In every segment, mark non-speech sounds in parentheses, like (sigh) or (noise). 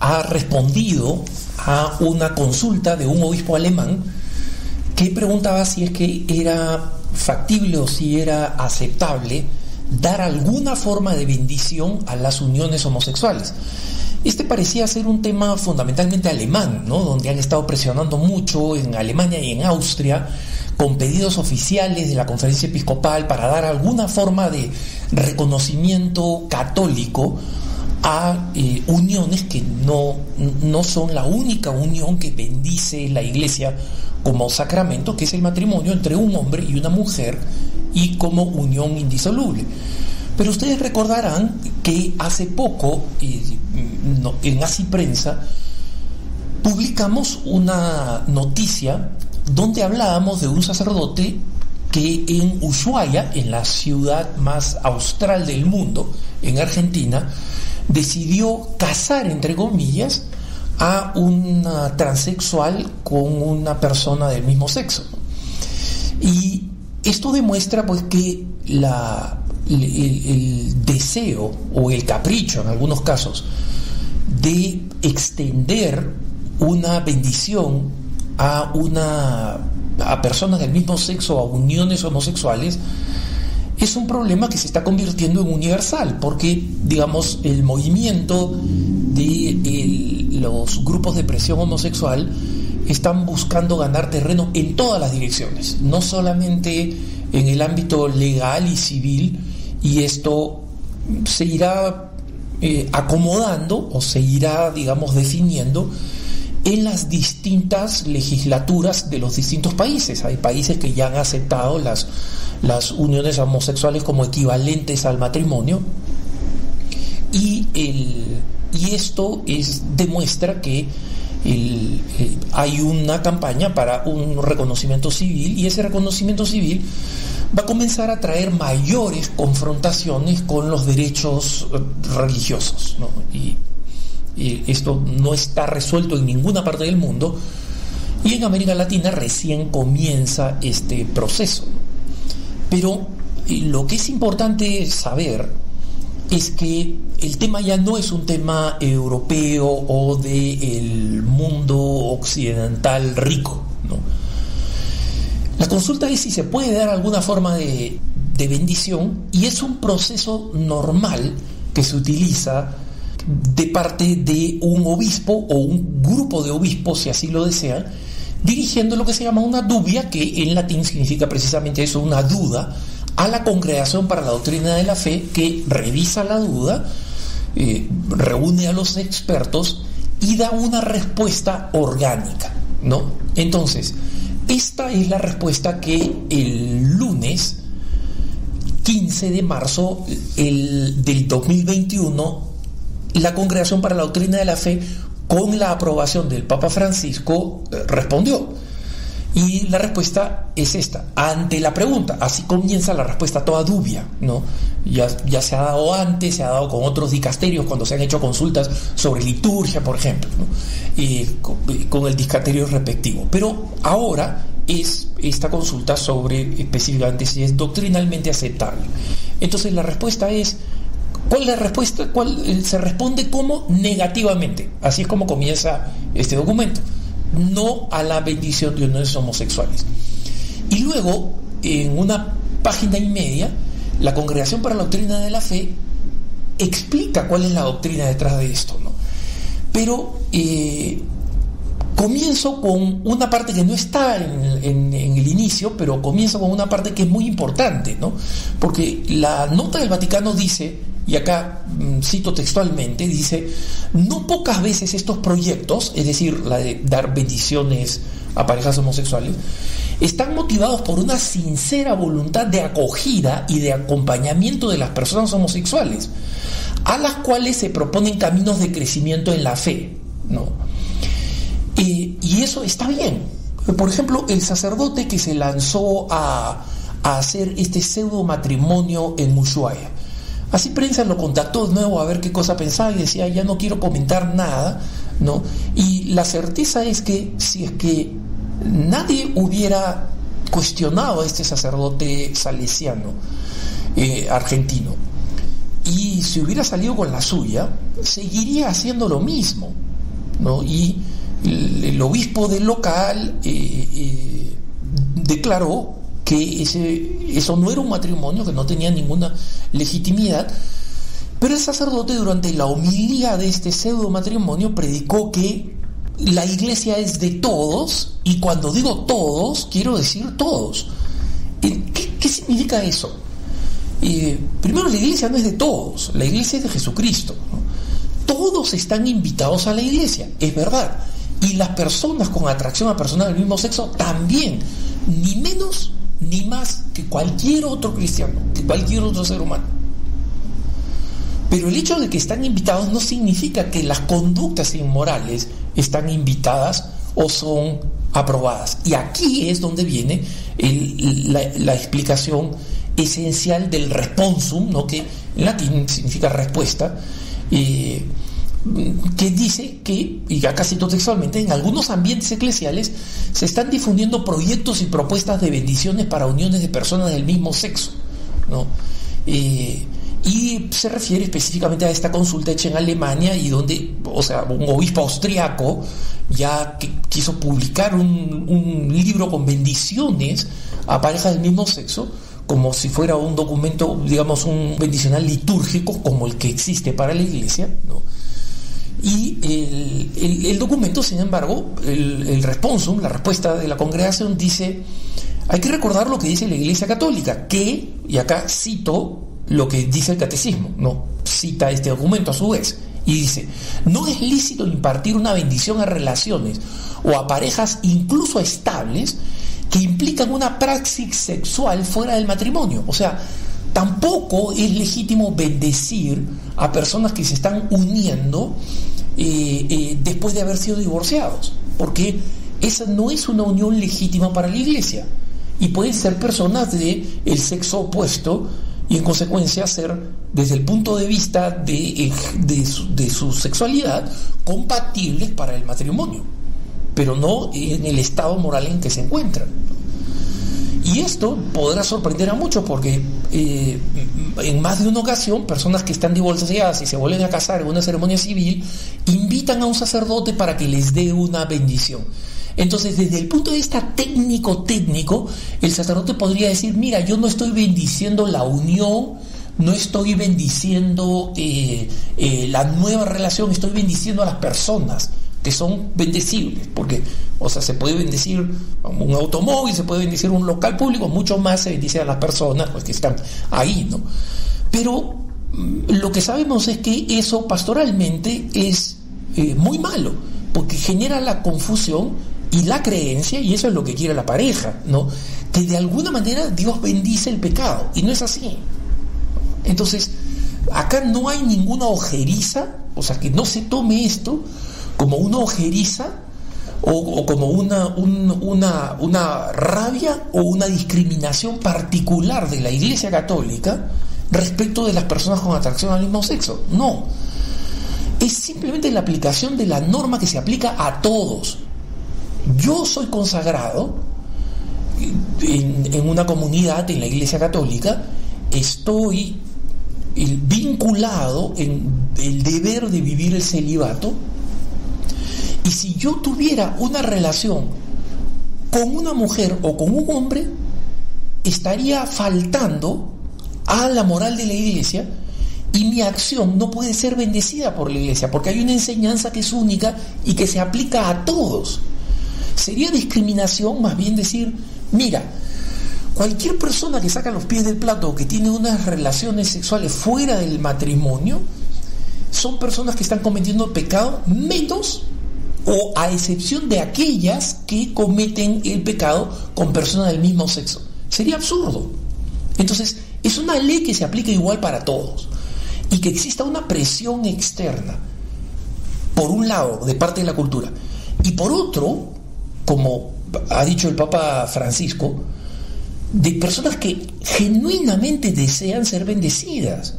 Ha respondido a una consulta de un obispo alemán que preguntaba si es que era factible o si era aceptable dar alguna forma de bendición a las uniones homosexuales. Este parecía ser un tema fundamentalmente alemán, ¿no? donde han estado presionando mucho en Alemania y en Austria con pedidos oficiales de la conferencia episcopal para dar alguna forma de reconocimiento católico a eh, uniones que no, no son la única unión que bendice la iglesia como sacramento, que es el matrimonio entre un hombre y una mujer y como unión indisoluble. Pero ustedes recordarán que hace poco, eh, en Así Prensa, publicamos una noticia donde hablábamos de un sacerdote que en Ushuaia, en la ciudad más austral del mundo, en Argentina, decidió casar, entre comillas, a una transexual con una persona del mismo sexo. Y esto demuestra pues que la, el, el deseo o el capricho en algunos casos de extender una bendición a una a personas del mismo sexo, a uniones homosexuales, es un problema que se está convirtiendo en universal, porque, digamos, el movimiento de los grupos de presión homosexual están buscando ganar terreno en todas las direcciones, no solamente en el ámbito legal y civil, y esto se irá eh, acomodando o se irá, digamos, definiendo en las distintas legislaturas de los distintos países. Hay países que ya han aceptado las, las uniones homosexuales como equivalentes al matrimonio y, el, y esto es, demuestra que eh, hay una campaña para un reconocimiento civil y ese reconocimiento civil va a comenzar a traer mayores confrontaciones con los derechos eh, religiosos. Esto no está resuelto en ninguna parte del mundo y en América Latina recién comienza este proceso. Pero lo que es importante saber es que el tema ya no es un tema europeo o del mundo occidental rico. La consulta es si se puede dar alguna forma de, de bendición y es un proceso normal que se utiliza de parte de un obispo o un grupo de obispos, si así lo desean, dirigiendo lo que se llama una dubia, que en latín significa precisamente eso, una duda, a la Congregación para la Doctrina de la Fe, que revisa la duda, eh, reúne a los expertos y da una respuesta orgánica, ¿no? Entonces, esta es la respuesta que el lunes 15 de marzo el, del 2021 la Congregación para la Doctrina de la Fe, con la aprobación del Papa Francisco, eh, respondió. Y la respuesta es esta. Ante la pregunta, así comienza la respuesta toda dubia, ¿no? Ya, ya se ha dado antes, se ha dado con otros dicasterios cuando se han hecho consultas sobre liturgia, por ejemplo, y con, el dicasterio respectivo. Pero ahora es esta consulta sobre específicamente si es doctrinalmente aceptable. Entonces la respuesta es ¿Cuál es la respuesta? ¿Cuál, eh, se responde como negativamente. Así es como comienza este documento. No a la bendición de uniones homosexuales. Y luego, en una página y media, la Congregación para la Doctrina de la Fe explica cuál es la doctrina detrás de esto. ¿no? Pero eh, comienzo con una parte que no está en, en, el inicio, pero comienzo con una parte que es muy importante, ¿no? Porque la nota del Vaticano dice y acá mm, cito textualmente, dice, no pocas veces estos proyectos, es decir, la de dar bendiciones a parejas homosexuales, están motivados por una sincera voluntad de acogida y de acompañamiento de las personas homosexuales, a las cuales se proponen caminos de crecimiento en la fe. ¿no? Eh, y eso está bien. Por ejemplo, el sacerdote que se lanzó a, a hacer este pseudo matrimonio en Mushuaia Así prensa lo contactó de nuevo a ver qué cosa pensaba y decía, ya no quiero comentar nada, ¿no? Y la certeza es que si es que nadie hubiera cuestionado a este sacerdote salesiano, eh, argentino, y si hubiera salido con la suya, seguiría haciendo lo mismo, ¿no? Y el, obispo del local eh, eh, declaró que ese, eso no era un matrimonio, que no tenía ninguna legitimidad, pero el sacerdote durante la homilía de este pseudo matrimonio predicó que la iglesia es de todos, y cuando digo todos, quiero decir todos. ¿Qué, significa eso? Eh, primero, la iglesia no es de todos, la iglesia es de Jesucristo. Todos están invitados a la iglesia, es verdad. Y las personas con atracción a personas del mismo sexo también, ni menos ni más que cualquier otro cristiano, que cualquier otro ser humano. Pero el hecho de que están invitados no significa que las conductas inmorales están invitadas o son aprobadas. Y aquí es donde viene la, explicación esencial del responsum, ¿no? que en latín significa respuesta, eh, que dice que, y acá cito textualmente, en algunos ambientes eclesiales se están difundiendo proyectos y propuestas de bendiciones para uniones de personas del mismo sexo. ¿no? Eh, y se refiere específicamente a esta consulta hecha en Alemania y donde, o sea, un obispo austriaco ya quiso publicar un, un libro con bendiciones a parejas del mismo sexo, como si fuera un documento, digamos, un bendicional litúrgico como el que existe para la iglesia, ¿no? Y el, documento, sin embargo, el, el, responsum, la respuesta de la congregación dice, hay que recordar lo que dice la Iglesia Católica, que, y acá cito lo que dice el catecismo, no, cita este documento a su vez, y dice, no es lícito impartir una bendición a relaciones o a parejas incluso estables que implican una praxis sexual fuera del matrimonio. O sea, tampoco es legítimo bendecir a personas que se están uniendo eh, eh, después de haber sido divorciados, porque esa no es una unión legítima para la iglesia. Y pueden ser personas del el sexo opuesto y en consecuencia ser, desde el punto de vista de, de, su, sexualidad, compatibles para el matrimonio, pero no en el estado moral en que se encuentran. Y esto podrá sorprender a muchos porque eh, en más de una ocasión personas que están divorciadas y se vuelven a casar en una ceremonia civil invitan a un sacerdote para que les dé una bendición. Entonces, desde el punto de vista técnico-técnico, el sacerdote podría decir, mira, yo no estoy bendiciendo la unión, no estoy bendiciendo eh, eh, la nueva relación, estoy bendiciendo a las personas que son bendecibles, porque, o sea, se puede bendecir un automóvil, se puede bendecir un local público, mucho más se bendice a las personas pues, que están ahí, ¿no? Pero mm, lo que sabemos es que eso pastoralmente es eh, muy malo, porque genera la confusión y la creencia, y eso es lo que quiere la pareja, ¿no? Que de alguna manera Dios bendice el pecado, y no es así. Entonces, acá no hay ninguna ojeriza, o sea, que no se tome esto como una ojeriza o, como una, una, una rabia o una discriminación particular de la Iglesia Católica respecto de las personas con atracción al mismo sexo. No. Es simplemente la aplicación de la norma que se aplica a todos. Yo soy consagrado en, una comunidad, en la Iglesia Católica, estoy vinculado en el deber de vivir el celibato, y si yo tuviera una relación con una mujer o con un hombre, estaría faltando a la moral de la iglesia y mi acción no puede ser bendecida por la iglesia, porque hay una enseñanza que es única y que se aplica a todos. Sería discriminación más bien decir, mira, cualquier persona que saca los pies del plato o que tiene unas relaciones sexuales fuera del matrimonio, son personas que están cometiendo pecado menos o a excepción de aquellas que cometen el pecado con personas del mismo sexo. Sería absurdo. Entonces, es una ley que se aplica igual para todos y que exista una presión externa, por un lado, de parte de la cultura, y por otro, como ha dicho el Papa Francisco, de personas que genuinamente desean ser bendecidas.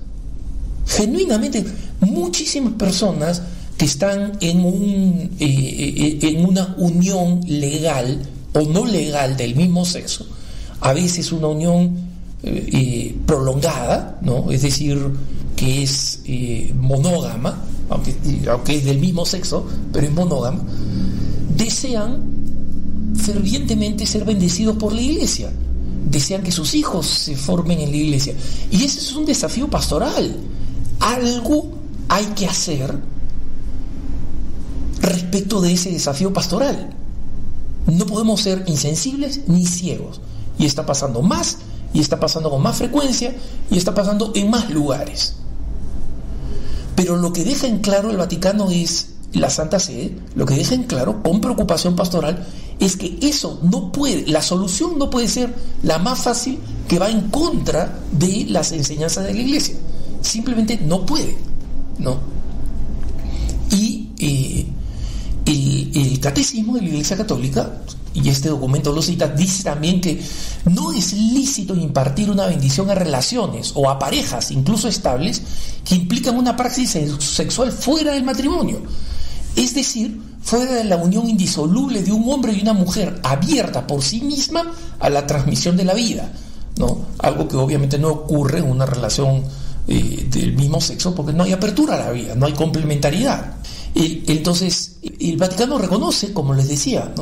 Genuinamente, muchísimas personas que están en, un, eh, eh, en una unión legal o no legal del mismo sexo, a veces una unión eh, prolongada, ¿no? es decir, que es monógama, aunque, aunque es del mismo sexo, pero es monógama, desean fervientemente ser bendecidos por la iglesia, desean que sus hijos se formen en la iglesia. Y ese es un desafío pastoral. Algo hay que hacer respecto de ese desafío pastoral. No podemos ser insensibles ni ciegos. Y está pasando más, y está pasando con más frecuencia, y está pasando en más lugares. Pero lo que deja en claro el Vaticano es la Santa Sede, lo que deja en claro con preocupación pastoral es que eso no puede, la solución no puede ser la más fácil que va en contra de las enseñanzas de la Iglesia. simplemente no puede, ¿no? Y eh, el, catecismo de la Iglesia Católica, y este documento lo cita, dice también que no es lícito impartir una bendición a relaciones o a parejas, incluso estables, que implican una praxis sexual fuera del matrimonio. Es decir, fuera de la unión indisoluble de un hombre y una mujer abierta por sí misma a la transmisión de la vida, ¿no? Algo que obviamente no ocurre en una relación eh, del mismo sexo porque no hay apertura a la vida, no hay complementariedad. Entonces, el Vaticano reconoce, como les decía,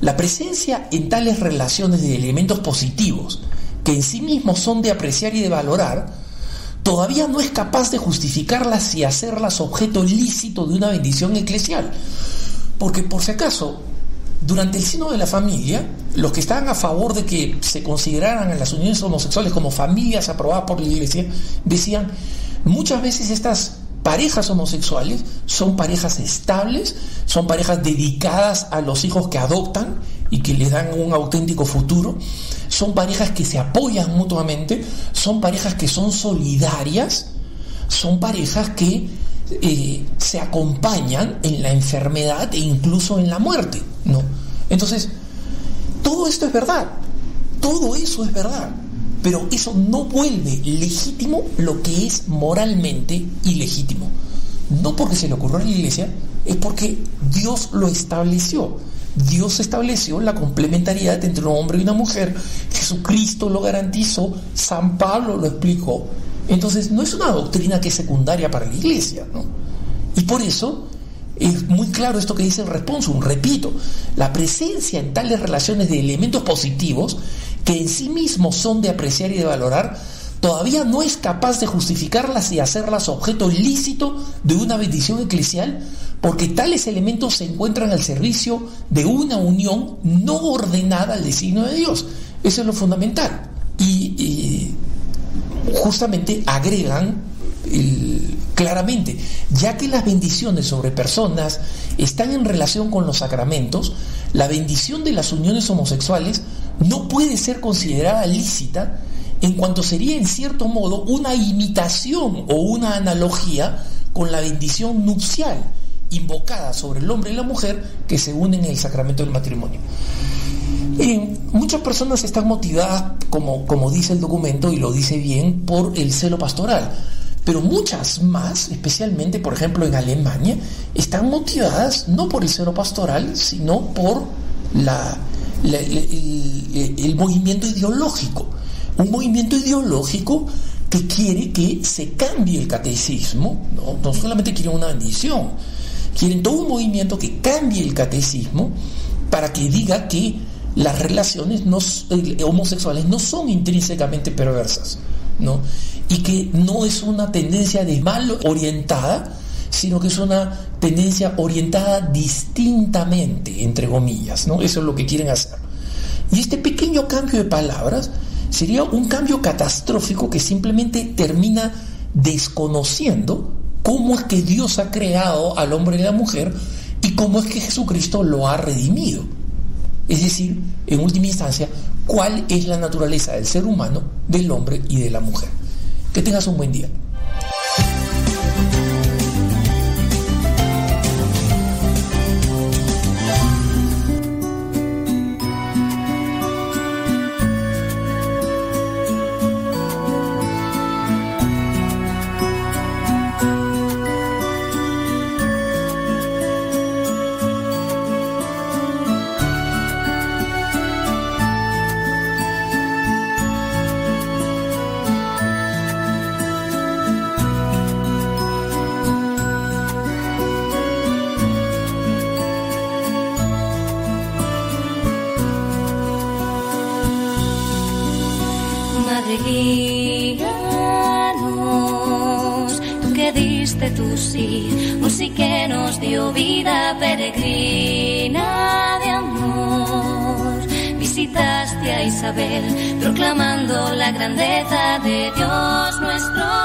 la presencia en tales relaciones de elementos positivos que en sí mismos son de apreciar y de valorar, todavía no es capaz de justificarlas y hacerlas objeto lícito de una bendición eclesial. Porque por si acaso, durante el sino de la familia, los que estaban a favor de que se consideraran a las uniones homosexuales como familias aprobadas por la iglesia, decían, muchas veces estas parejas homosexuales son parejas estables, son parejas dedicadas a los hijos que adoptan y que les dan un auténtico futuro, son parejas que se apoyan mutuamente, son parejas que son solidarias, son parejas que eh, se acompañan en la enfermedad e incluso en la muerte, ¿no? Entonces, todo esto es verdad, todo eso es verdad, pero eso no vuelve legítimo lo que es moralmente ilegítimo. No porque se le ocurrió a la iglesia, es porque Dios lo estableció. Dios estableció la complementariedad entre un hombre y una mujer. Jesucristo lo garantizó, San Pablo lo explicó. Entonces no es una doctrina que es secundaria para la iglesia, ¿no? Y por eso es muy claro esto que dice el responsum, repito, la presencia en tales relaciones de elementos positivos que en sí mismos son de apreciar y de valorar, todavía no es capaz de justificarlas y hacerlas objeto ilícito de una bendición eclesial, porque tales elementos se encuentran al servicio de una unión no ordenada al designio de Dios. Eso es lo fundamental. Y, justamente agregan claramente, ya que las bendiciones sobre personas están en relación con los sacramentos, la bendición de las uniones homosexuales no puede ser considerada lícita en cuanto sería en cierto modo una imitación o una analogía con la bendición nupcial invocada sobre el hombre y la mujer que se unen en el sacramento del matrimonio. Eh, muchas personas están motivadas, como, como dice el documento y lo dice bien, por el celo pastoral, pero muchas más, especialmente por ejemplo en Alemania, están motivadas no por el celo pastoral, sino por la, el, movimiento ideológico. Un movimiento ideológico que quiere que se cambie el catecismo, no, no solamente quieren una bendición, quieren todo un movimiento que cambie el catecismo para que diga que las relaciones no, eh, homosexuales no son intrínsecamente perversas, ¿no? Y que no es una tendencia de mal orientada, sino que es una tendencia orientada distintamente, entre comillas, ¿no? Eso es lo que quieren hacer. Y este pequeño cambio de palabras sería un cambio catastrófico que simplemente termina desconociendo cómo es que Dios ha creado al hombre y a la mujer y cómo es que Jesucristo lo ha redimido. Es decir, en última instancia, cuál es la naturaleza del ser humano, del hombre y de la mujer. Que tengas un buen día. Proclamando la grandeza de Dios nuestro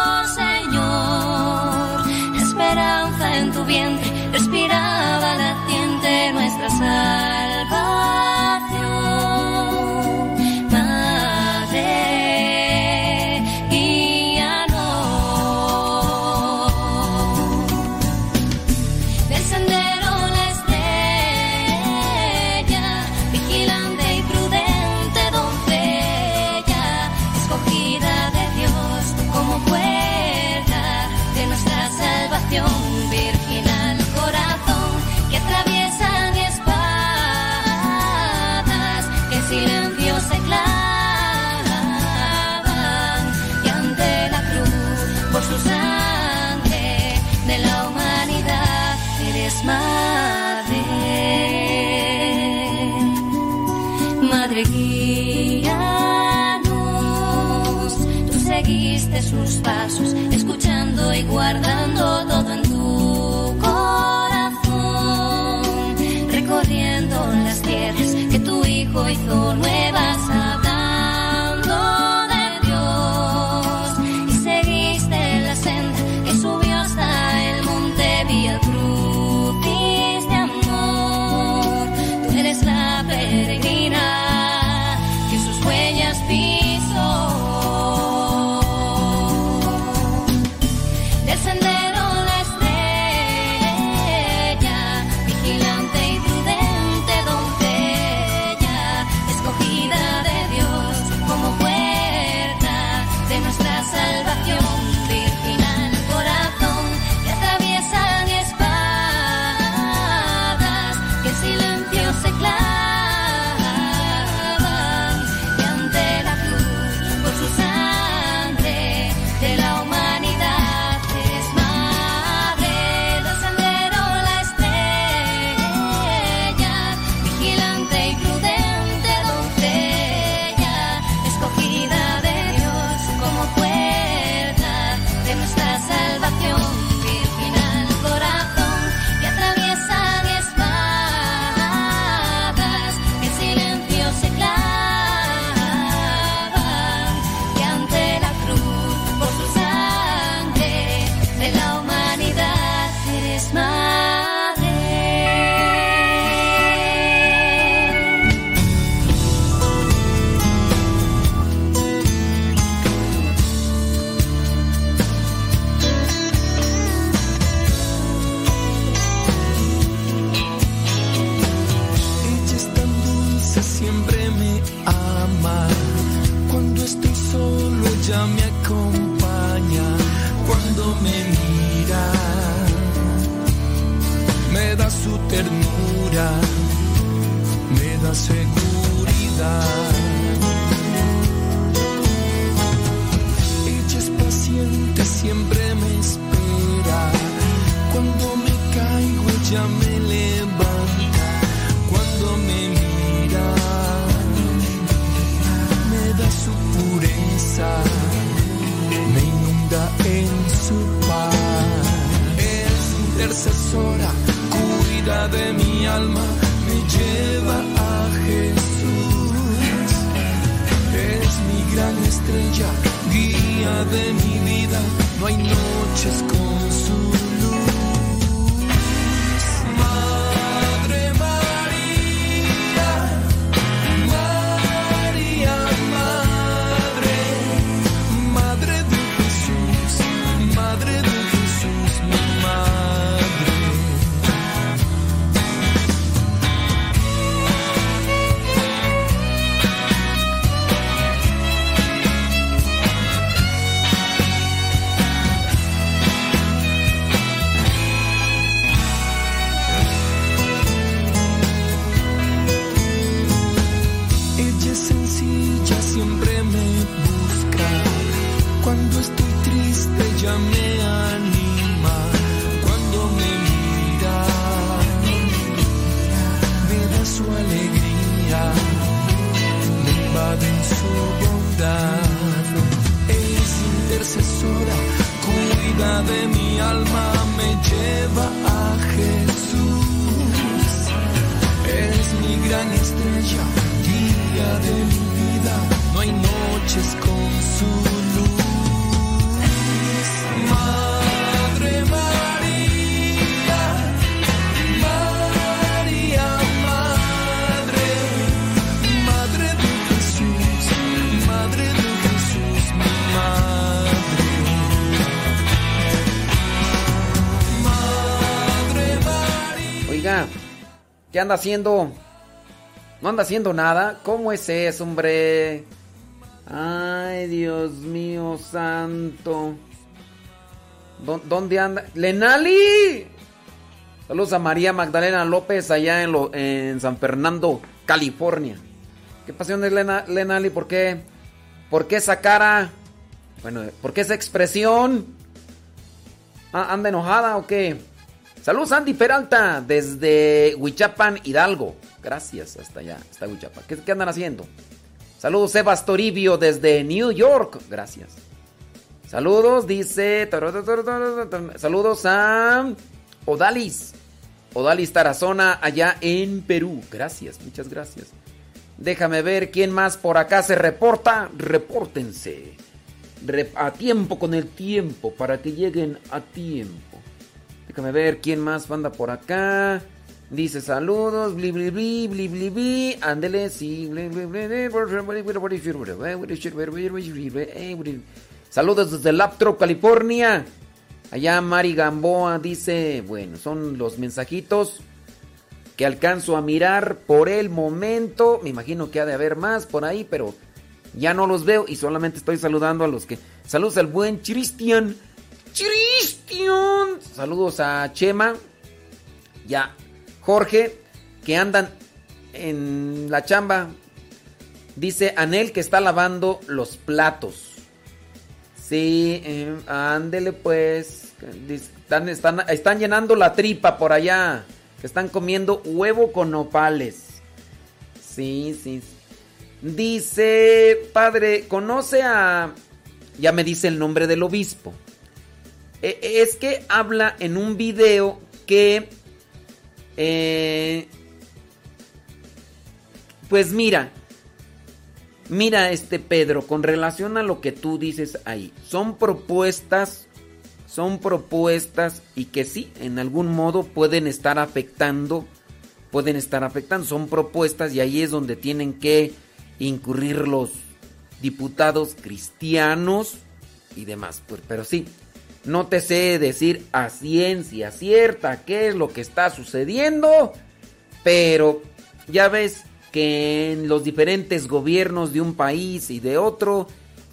¿Qué anda haciendo? No anda haciendo nada. ¿Cómo es eso, hombre? Ay, Dios mío santo. ¿Dónde anda? ¡Lenali! Saludos a María Magdalena López allá en, San Fernando, California. ¿Qué pasión es Lenali? ¿Por qué? ¿Por qué esa cara? Bueno, ¿por qué esa expresión? Ah, ¿Anda enojada o qué? Saludos Andy Peralta desde Huichapan, Hidalgo. Gracias, hasta allá, hasta Huichapan. ¿Qué, andan haciendo? Saludos Sebas Toribio desde New York. Gracias. Saludos, dice. Saludos a Odalis. Odalis Tarazona allá en Perú. Gracias, muchas gracias. Déjame ver quién más por acá se reporta. Repórtense. A tiempo con el tiempo para que lleguen a tiempo. Déjame ver quién más anda por acá. Dice saludos, bli bli bli bli bli bli, ándele, sí, Saludos desde Laptop, California. Allá Mari Gamboa dice, bueno, son los mensajitos que alcanzo a mirar por el momento. Me imagino que ha de haber más por ahí, pero ya no los veo y solamente estoy saludando a los que... Saludos al buen Cristian. Cristian. Saludos a Chema. Ya Jorge, que andan en la chamba. Dice Anel que está lavando los platos. Sí, eh, ándele pues. Están llenando la tripa por allá. Están comiendo huevo con nopales. Sí, sí. Dice, padre, conoce a... Ya me dice el nombre del obispo. E, es que habla en un video que eh, pues mira, mira este Pedro, con relación a lo que tú dices ahí, son propuestas, son propuestas y que sí, en algún modo pueden estar afectando, pueden estar afectando, son propuestas y ahí es donde tienen que incurrir los diputados cristianos y demás, pues, pero sí, no te sé decir a ciencia cierta qué es lo que está sucediendo, pero ya ves que en los diferentes gobiernos de un país y de otro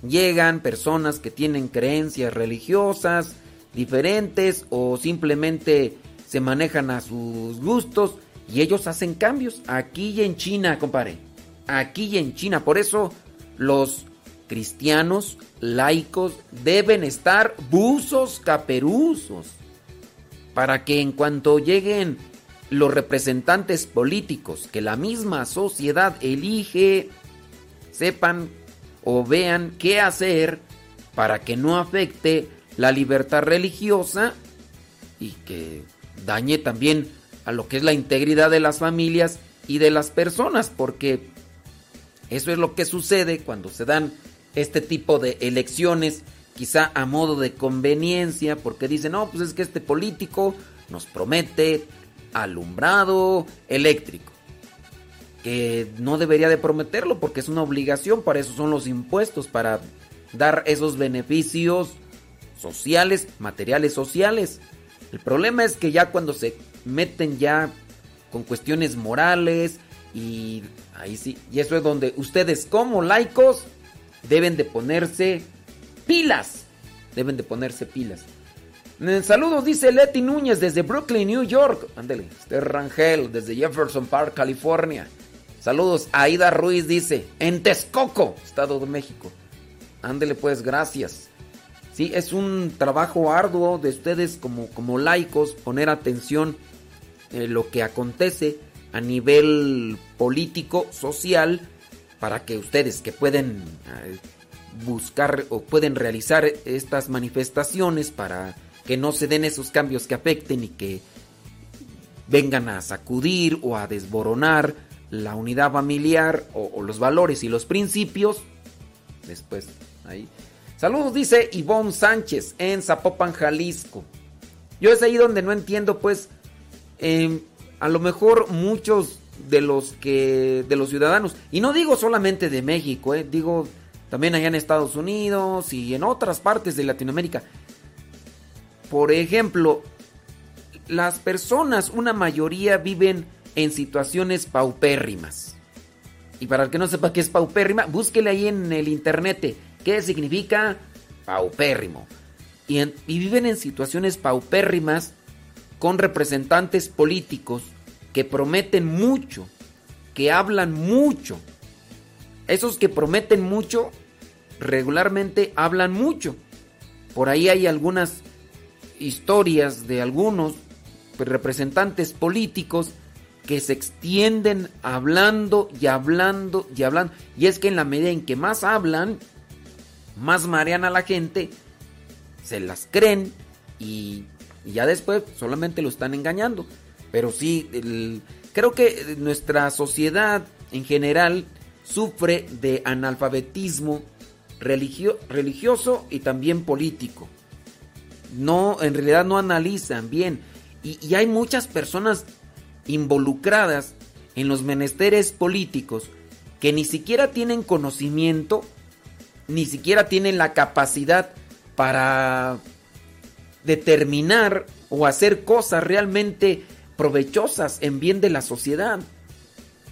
llegan personas que tienen creencias religiosas diferentes o simplemente se manejan a sus gustos y ellos hacen cambios aquí y en China, compadre. Aquí y en China. Por eso los cristianos laicos deben estar buzos caperuzos para que en cuanto lleguen los representantes políticos que la misma sociedad elige, sepan o vean qué hacer para que no afecte la libertad religiosa y que dañe también a lo que es la integridad de las familias y de las personas, porque eso es lo que sucede cuando se dan este tipo de elecciones, quizá a modo de conveniencia, porque dicen, no, pues es que este político nos promete alumbrado eléctrico, que no debería de prometerlo porque es una obligación, para eso son los impuestos, para dar esos beneficios sociales, materiales sociales. El problema es que ya cuando se meten ya con cuestiones morales y ahí sí, y eso es donde ustedes como laicos deben de ponerse pilas. Deben de ponerse pilas. Saludos, dice Leti Núñez desde Brooklyn, New York. Ándele, este Rangel desde Jefferson Park, California. Saludos, Aida Ruiz dice, en Texcoco, Estado de México. Ándele pues, gracias. Sí, es un trabajo arduo de ustedes como, como laicos poner atención en lo que acontece a nivel político, social para que ustedes que pueden eh, buscar o pueden realizar estas manifestaciones para que no se den esos cambios que afecten y que vengan a sacudir o a desboronar la unidad familiar o, los valores y los principios. Después, ahí. Saludos, dice Ivonne Sánchez en Zapopan, Jalisco. Yo es ahí donde no entiendo, pues, em, a lo mejor muchos de los que de los ciudadanos y no digo solamente de México, eh, digo también allá en Estados Unidos y en otras partes de Latinoamérica. Por ejemplo, las personas, una mayoría viven en situaciones paupérrimas. Y para el que no sepa qué es paupérrima, búsquele ahí en el internet qué significa paupérrimo. Y, y viven en situaciones paupérrimas con representantes políticos que prometen mucho, que hablan mucho. Esos que prometen mucho, regularmente hablan mucho. Por ahí hay algunas historias de algunos representantes políticos que se extienden hablando y hablando y hablando. Y es que en la medida en que más hablan, más marean a la gente, se las creen y, ya después solamente lo están engañando. Pero sí, creo que nuestra sociedad en general sufre de analfabetismo religioso y también político. No, en realidad no analizan bien. Y, hay muchas personas involucradas en los menesteres políticos que ni siquiera tienen conocimiento, ni siquiera tienen la capacidad para determinar o hacer cosas realmente provechosas en bien de la sociedad.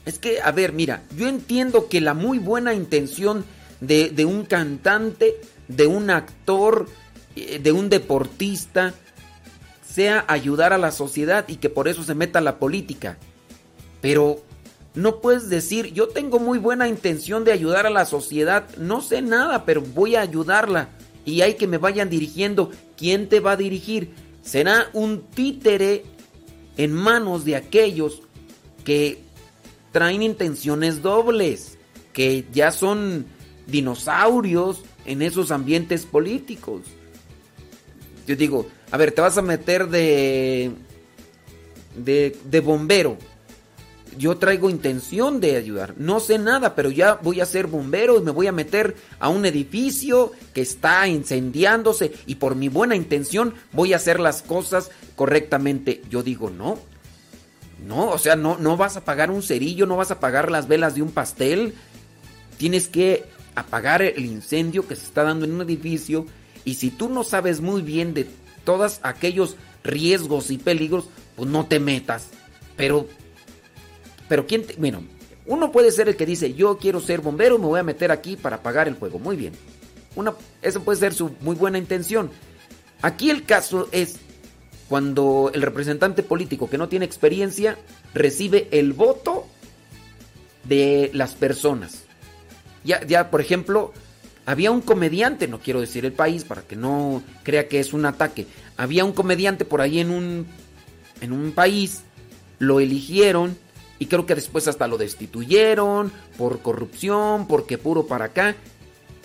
Es que, a ver, mira, yo entiendo que la muy buena intención de, un cantante, de un actor, eh, de un deportista, sea ayudar a la sociedad y que por eso se meta la política. Pero no puedes decir, yo tengo muy buena intención de ayudar a la sociedad, no sé nada, pero voy a ayudarla. Y hay que me vayan dirigiendo. ¿Quién te va a dirigir? Será un títere en manos de aquellos que traen intenciones dobles, que ya son dinosaurios en esos ambientes políticos. Yo digo, a ver, te vas a meter de, de, bombero. Yo traigo intención de ayudar. No sé nada, pero ya voy a ser bombero y me voy a meter a un edificio que está incendiándose y por mi buena intención voy a hacer las cosas correctamente. Yo digo, no. No, o sea, no, no vas a pagar un cerillo, no vas a pagar las velas de un pastel. Tienes que apagar el incendio que se está dando en un edificio. Y si tú no sabes muy bien de todos aquellos riesgos y peligros, pues no te metas. Pero, pero quién, bueno, uno puede ser el que dice, yo quiero ser bombero, me voy a meter aquí para apagar el fuego. Muy bien. Una, eso puede ser su muy buena intención. Aquí el caso es cuando el representante político que no tiene experiencia recibe el voto de las personas. Ya, ya, por ejemplo, había un comediante, no quiero decir el país para que no crea que es un ataque. Había un comediante por ahí en un en un país, lo eligieron y creo que después hasta lo destituyeron por corrupción, porque puro para acá.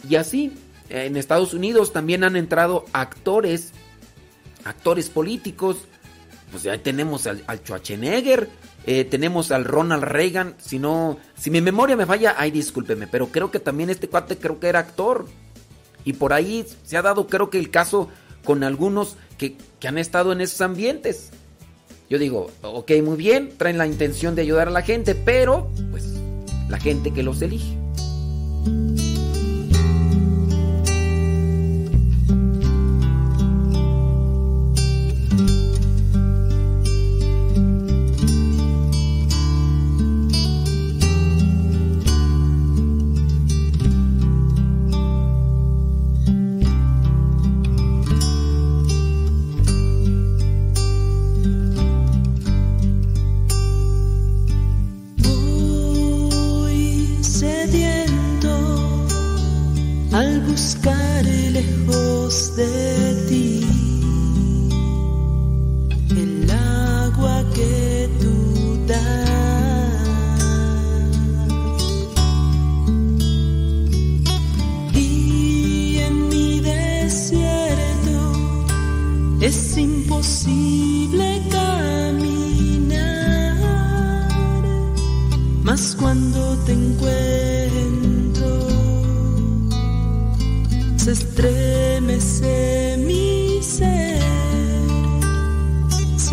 Y así, en Estados Unidos también han entrado actores, actores políticos. Pues ya tenemos al, al Schwarzenegger, eh, tenemos al Ronald Reagan. Si no, si mi memoria me falla, ay, discúlpeme. Pero creo que también este cuate creo que era actor. Y por ahí se ha dado, creo que el caso con algunos que, que han estado en esos ambientes. Yo digo, ok, muy bien, traen la intención de ayudar a la gente, pero pues la gente que los elige.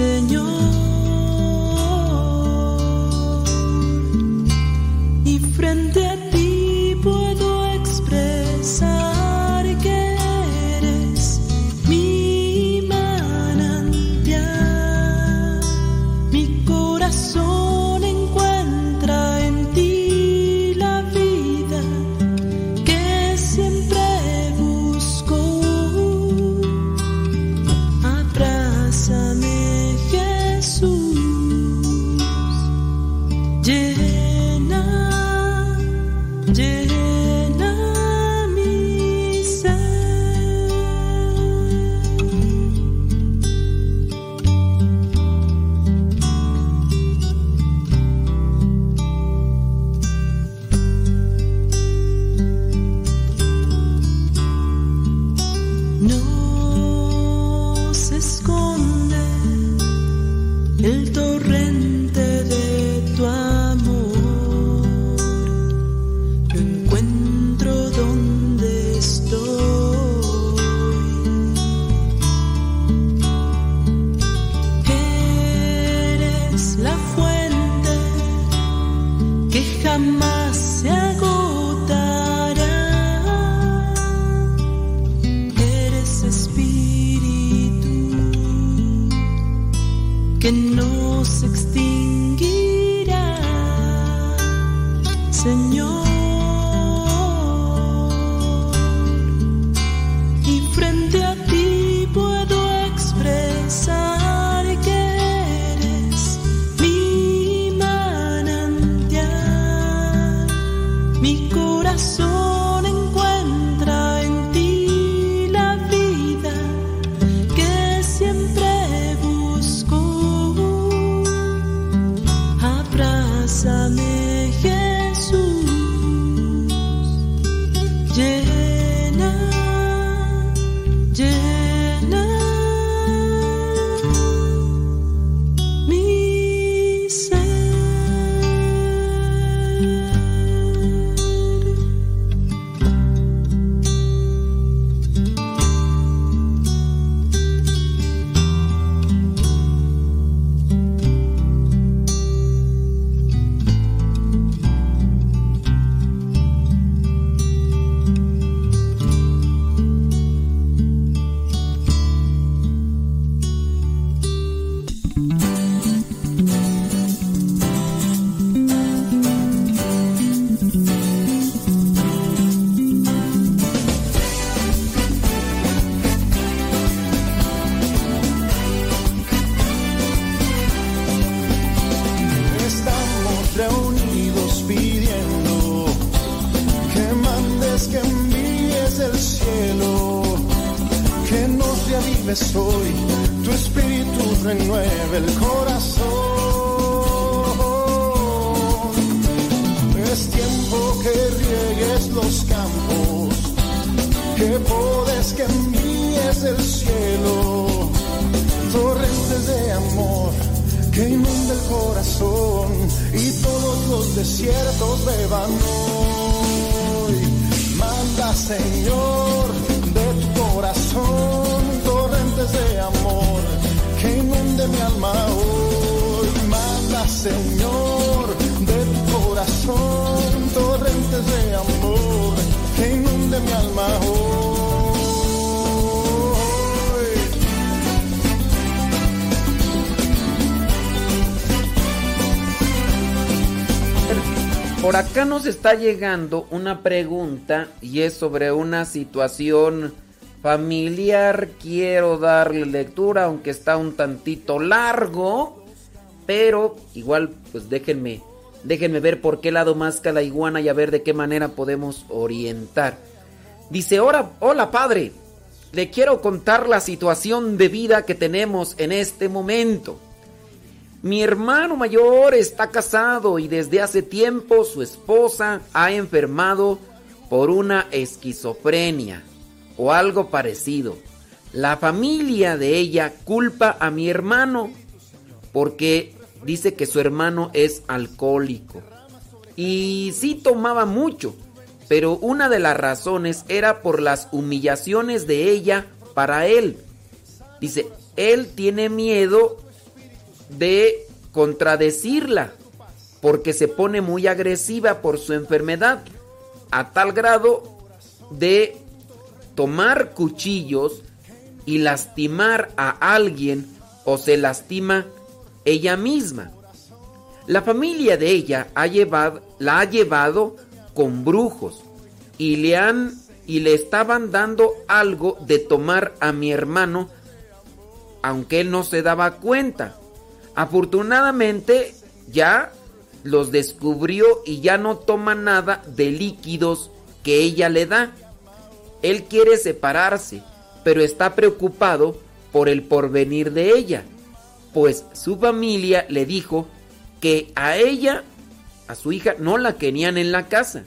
Jesús. Reavives hoy, tu espíritu renueve el corazón. Es tiempo que riegues los campos, que podes, que envíes el cielo, torrentes de amor que inunda el corazón y todos los desiertos beban hoy. Manda, Señor, de amor que inunde mi alma hoy. Manda, Señor, de tu corazón torrentes de amor que inunde mi alma hoy. Por acá nos está llegando una pregunta y es sobre una situación familiar. Quiero darle lectura, aunque está un tantito largo, pero igual pues déjenme, déjenme ver por qué lado masca la iguana y a ver de qué manera podemos orientar. Dice, hola, hola padre, le quiero contar la situación de vida que tenemos en este momento. Mi hermano mayor está casado y desde hace tiempo su esposa ha enfermado por una esquizofrenia o algo parecido. La familia de ella culpa a mi hermano porque dice que su hermano es alcohólico. Y sí tomaba mucho, pero una de las razones era por las humillaciones de ella para él. Dice, él tiene miedo de contradecirla porque se pone muy agresiva por su enfermedad a tal grado de tomar cuchillos y lastimar a alguien o se lastima ella misma. La familia de ella ha llevado, la ha llevado con brujos y le han y le estaban dando algo de tomar a mi hermano aunque él no se daba cuenta. Afortunadamente ya los descubrió y ya no toma nada de líquidos que ella le da. Él quiere separarse, pero está preocupado por el porvenir de ella, pues su familia le dijo que a ella, a su hija, no la querían en la casa.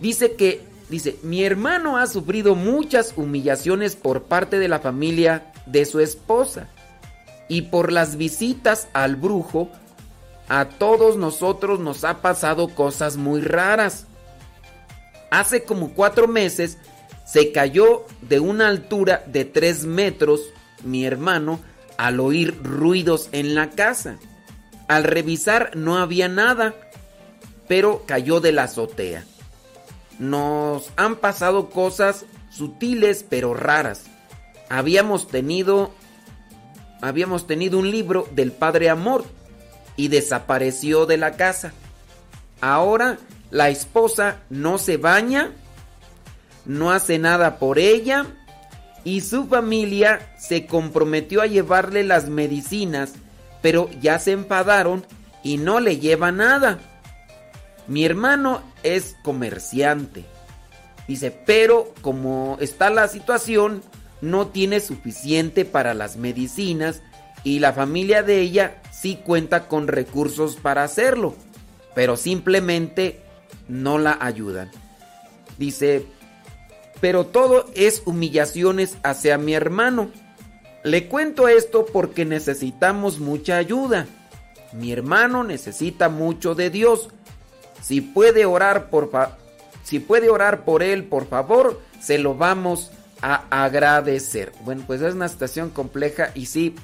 Dice que, dice, mi hermano ha sufrido muchas humillaciones por parte de la familia de su esposa y por las visitas al brujo, a todos nosotros nos ha pasado cosas muy raras. Hace como cuatro meses se cayó de una altura de tres metros mi hermano al oír ruidos en la casa. Al revisar no había nada, pero cayó de la azotea. Nos han pasado cosas sutiles pero raras. Habíamos tenido habíamos tenido un libro del Padre Amor y desapareció de la casa. Ahora la esposa no se baña, no hace nada por ella y su familia se comprometió a llevarle las medicinas, pero ya se enfadaron y no le lleva nada. Mi hermano es comerciante. Dice, pero como está la situación, no tiene suficiente para las medicinas y la familia de ella sí cuenta con recursos para hacerlo, pero simplemente no la ayudan. Dice, pero todo es humillaciones hacia mi hermano. Le cuento esto porque necesitamos mucha ayuda. Mi hermano necesita mucho de Dios. Si puede orar por si puede orar por él, por favor, se lo vamos a agradecer. Bueno, pues es una situación compleja y sí,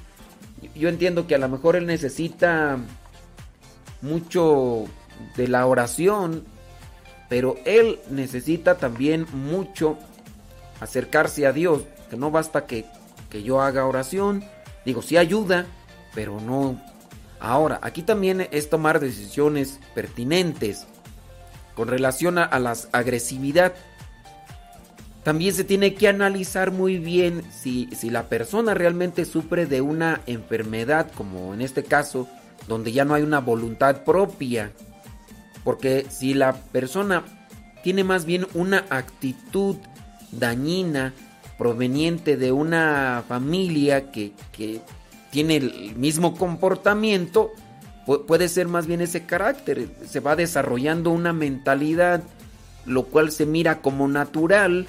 yo entiendo que a lo mejor él necesita mucho de la oración, pero él necesita también mucho acercarse a Dios, que no basta que, que yo haga oración, digo, sí ayuda, pero no... Ahora, aquí también es tomar decisiones pertinentes con relación a, la agresividad. También se tiene que analizar muy bien si, si la persona realmente sufre de una enfermedad, como en este caso, donde ya no hay una voluntad propia. Porque si la persona tiene más bien una actitud dañina proveniente de una familia que, que tiene el mismo comportamiento, puede ser más bien ese carácter. Se va desarrollando una mentalidad, lo cual se mira como natural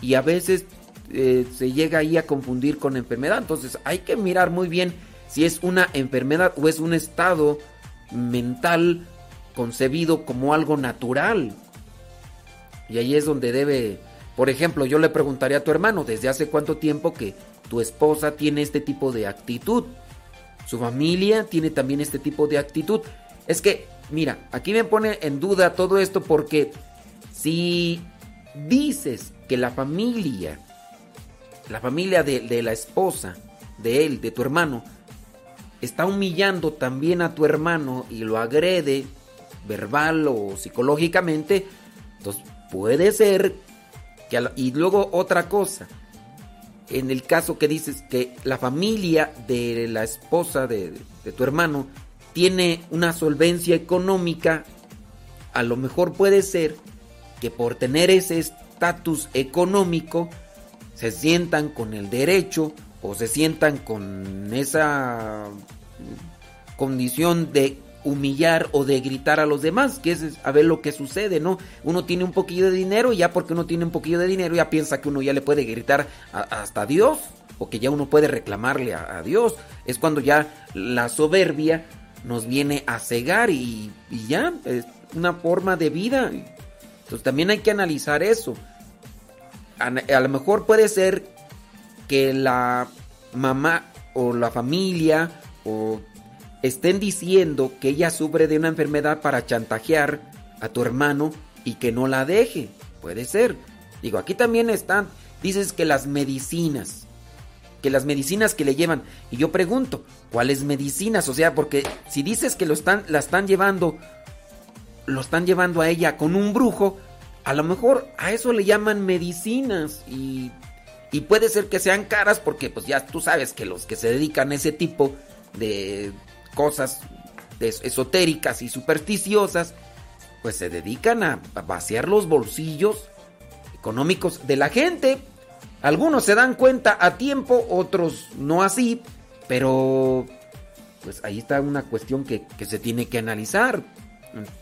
y a veces eh, se llega ahí a confundir con enfermedad. Entonces hay que mirar muy bien si es una enfermedad o es un estado mental concebido como algo natural. Y ahí es donde debe, por ejemplo, yo le preguntaría a tu hermano, ¿desde hace cuánto tiempo que tu esposa tiene este tipo de actitud? Su familia tiene también este tipo de actitud. Es que, mira, aquí me pone en duda todo esto porque si dices que la familia, la familia de, de la esposa, de él, de tu hermano, está humillando también a tu hermano y lo agrede verbal o psicológicamente, entonces puede ser que... y luego otra cosa, en el caso que dices que la familia de la esposa de, tu hermano tiene una solvencia económica, a lo mejor puede ser que por tener ese estatus económico se sientan con el derecho o se sientan con esa condición de humillar o de gritar a los demás, que es a ver lo que sucede, ¿no? Uno tiene un poquillo de dinero y ya porque uno tiene un poquillo de dinero ya piensa que uno ya le puede gritar hasta Dios o que ya uno puede reclamarle a, Dios. Es cuando ya la soberbia nos viene a cegar y, ya es una forma de vida. Entonces también hay que analizar eso. A, a lo mejor puede ser que la mamá o la familia o estén diciendo que ella sufre de una enfermedad para chantajear a tu hermano y que no la deje. Puede ser. Digo, aquí también están, dices que las medicinas, que las medicinas que le llevan. Y yo pregunto, ¿cuáles medicinas? O sea, porque si dices que lo están, la están llevando, lo están llevando a ella con un brujo, a lo mejor a eso le llaman medicinas y, y puede ser que sean caras porque pues ya tú sabes que los que se dedican a ese tipo de cosas esotéricas y supersticiosas, pues se dedican a vaciar los bolsillos económicos de la gente. Algunos se dan cuenta a tiempo, otros no así, pero pues ahí está una cuestión que, que se tiene que analizar.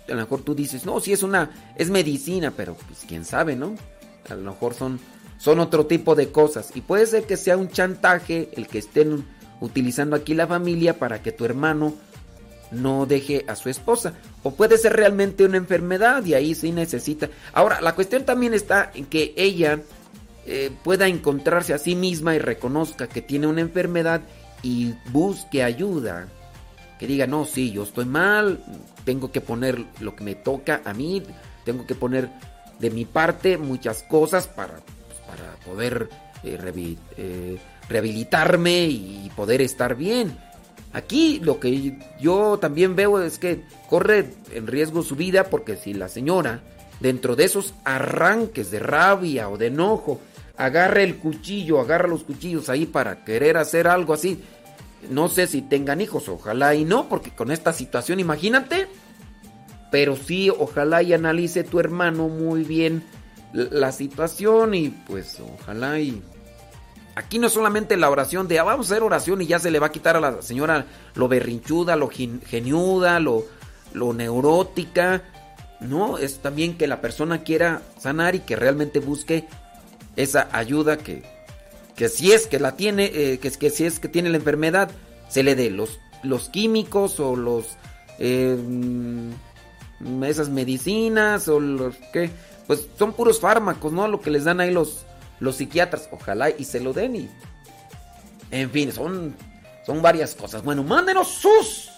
A lo mejor tú dices, no, si es una, es medicina, pero pues quién sabe, ¿no? A lo mejor son, son otro tipo de cosas. Y puede ser que sea un chantaje el que estén utilizando aquí la familia para que tu hermano no deje a su esposa. O puede ser realmente una enfermedad y ahí sí necesita. Ahora, la cuestión también está en que ella eh, pueda encontrarse a sí misma y reconozca que tiene una enfermedad y busque ayuda. que diga, no, sí, yo estoy mal, tengo que poner lo que me toca a mí, tengo que poner de mi parte muchas cosas para, pues, para poder eh, eh, rehabilitarme y poder estar bien. Aquí lo que yo también veo es que corre en riesgo su vida porque si la señora, dentro de esos arranques de rabia o de enojo, agarra el cuchillo, agarra los cuchillos ahí para querer hacer algo así, no sé si tengan hijos, ojalá y no, porque con esta situación, imagínate. Pero sí, ojalá y analice tu hermano muy bien la situación y pues ojalá y... Aquí no es solamente la oración de, ah, vamos a hacer oración y ya se le va a quitar a la señora lo berrinchuda, lo geniuda, lo, lo neurótica. No, es también que la persona quiera sanar y que realmente busque esa ayuda que, que si es que la tiene, eh, que, que si es que tiene la enfermedad, se le dé los, los químicos o los... Eh, esas medicinas o los que... Pues son puros fármacos, ¿no? Lo que les dan ahí los, los psiquiatras. Ojalá y se lo den y... En fin, son, son varias cosas. Bueno, mándenos sus...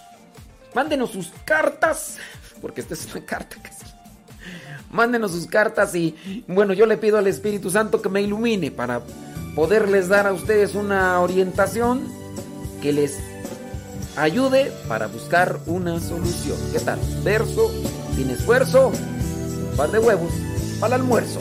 Mándenos sus cartas. Porque esta es una (laughs) carta casi. Mándenos sus cartas y bueno, yo le pido al Espíritu Santo que me ilumine para poderles dar a ustedes una orientación que les ayude para buscar una solución. ¿Qué tal? Verso, sin esfuerzo, un par de huevos para el almuerzo.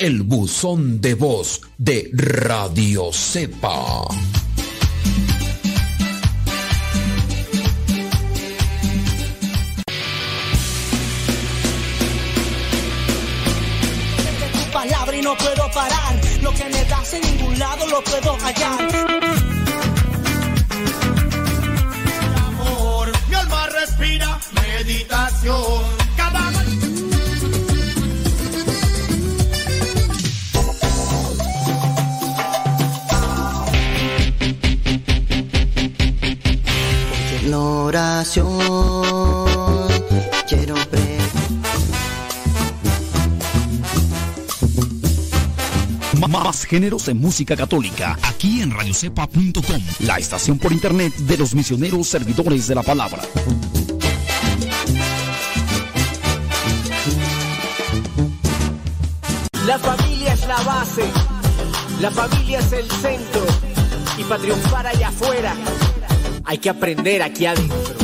el buzón de voz de Radio Cepa. palabra y no puedo parar. Lo que me das en ningún lado lo puedo hallar. respira meditación. Oración quiero Más géneros de música católica aquí en radiocepa.com, la estación por internet de los misioneros servidores de la palabra. La familia es la base, la familia es el centro y para triunfar allá afuera hay que aprender aquí adentro.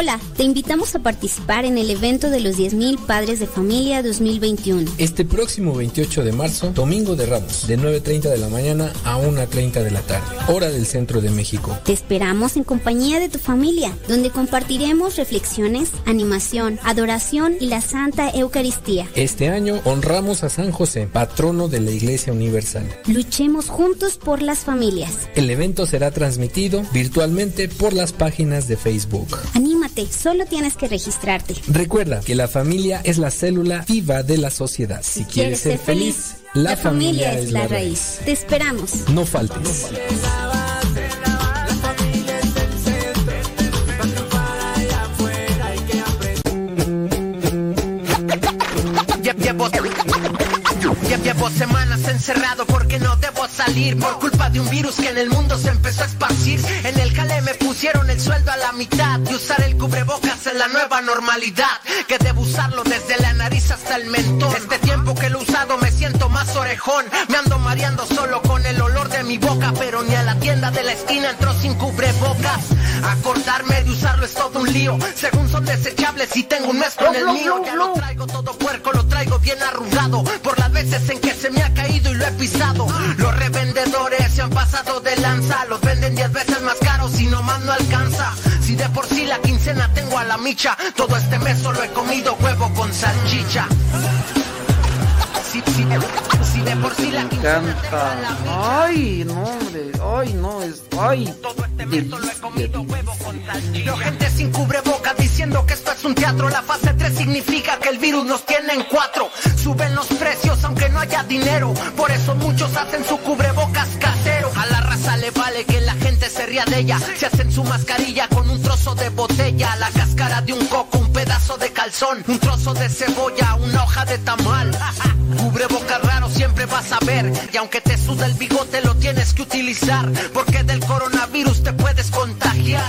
Hola, te invitamos a participar en el evento de los 10.000 Padres de Familia 2021. Este próximo 28 de marzo, Domingo de Ramos, de 9.30 de la mañana a 1.30 de la tarde, hora del centro de México. Te esperamos en compañía de tu familia, donde compartiremos reflexiones, animación, adoración y la Santa Eucaristía. Este año honramos a San José, patrono de la Iglesia Universal. Luchemos juntos por las familias. El evento será transmitido virtualmente por las páginas de Facebook. Anímate, solo tienes que registrarte. Recuerda que la familia es la célula viva de la sociedad. Si, quieres, ser feliz, la, familia, es la raíz. Te esperamos. No faltes. Llevo, llevo semanas encerrado porque no debo salir Por culpa de un virus que en el mundo se empezó a esparcir. En el jale me pusieron el sueldo a la mitad Y usar el cubrebocas es la nueva normalidad. Que debo usarlo desde la nariz hasta el mentón. Este tiempo que lo he usado me siento más orejón. Me ando mareando solo con el olor de mi boca Pero ni a la tienda de la esquina entró sin cubrebocas. Acordarme de usarlo es todo un lío. Según son desechables y tengo un mes con el mío. Ya lo traigo todo puerco, lo traigo bien arrugado. Por las veces en que se me ha caído y lo he pisado. Los revendedores se han pasado de lanza. Los venden 10 veces más caros y nomás no alcanza. Si de por sí la quincena tengo a la micha Todo este mes solo he comido huevo con salchicha si, si, si de por sí la Canta. Ay, no, hombre. Ay, no, es. Ay. Todo este mes solo he comido huevo con salchicha gente sin cubrebocas diciendo que esto es un teatro La fase 3 significa que el virus nos tiene en cuatro Suben los precios aunque no haya dinero Por eso muchos hacen su cubrebocas casero A la le vale que la gente se ría de ella. Se hacen su mascarilla con un trozo de botella. La cáscara de un coco, un pedazo de calzón Un trozo de cebolla, una hoja de tamal. (laughs) Cubrebocas raro siempre vas a ver. Y aunque te suda el bigote lo tienes que utilizar. Porque del coronavirus te puedes contagiar.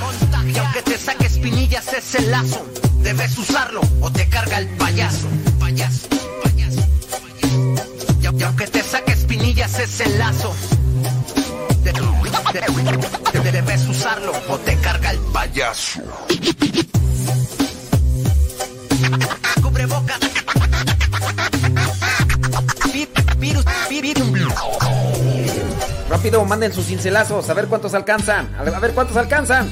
Y aunque te saque espinillas ese lazo. Debes usarlo o te carga el payaso. Payaso, payaso, payaso. Y, aunque te saque espinillas ese lazo de- de- de- Debes usarlo o te carga el payaso vi- virus Rápido, manden sus cincelazos. A ver cuántos alcanzan. A ver cuántos alcanzan.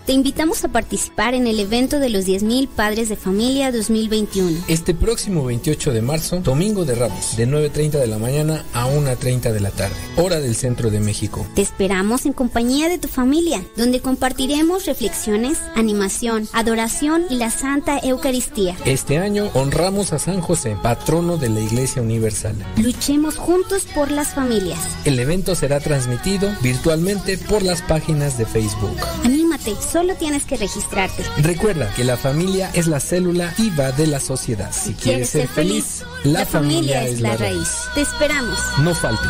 te invitamos a participar en el evento de los 10.000 Padres de Familia 2021. Este próximo 28 de marzo, Domingo de Ramos, de 9.30 de la mañana a 1.30 de la tarde, hora del centro de México. Te esperamos en compañía de tu familia, donde compartiremos reflexiones, animación, adoración y la Santa Eucaristía. Este año honramos a San José, patrono de la Iglesia Universal. Luchemos juntos por las familias. El evento será transmitido virtualmente por las páginas de Facebook. Anímate, solo tienes que registrarte. Recuerda que la familia es la célula viva de la sociedad. Si quieres ser feliz, la familia es la raíz. Te esperamos. No faltes.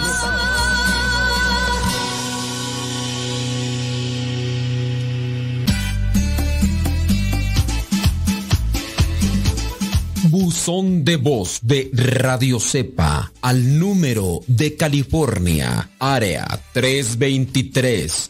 Buzón de voz de Radio Cepa al número de California, área 323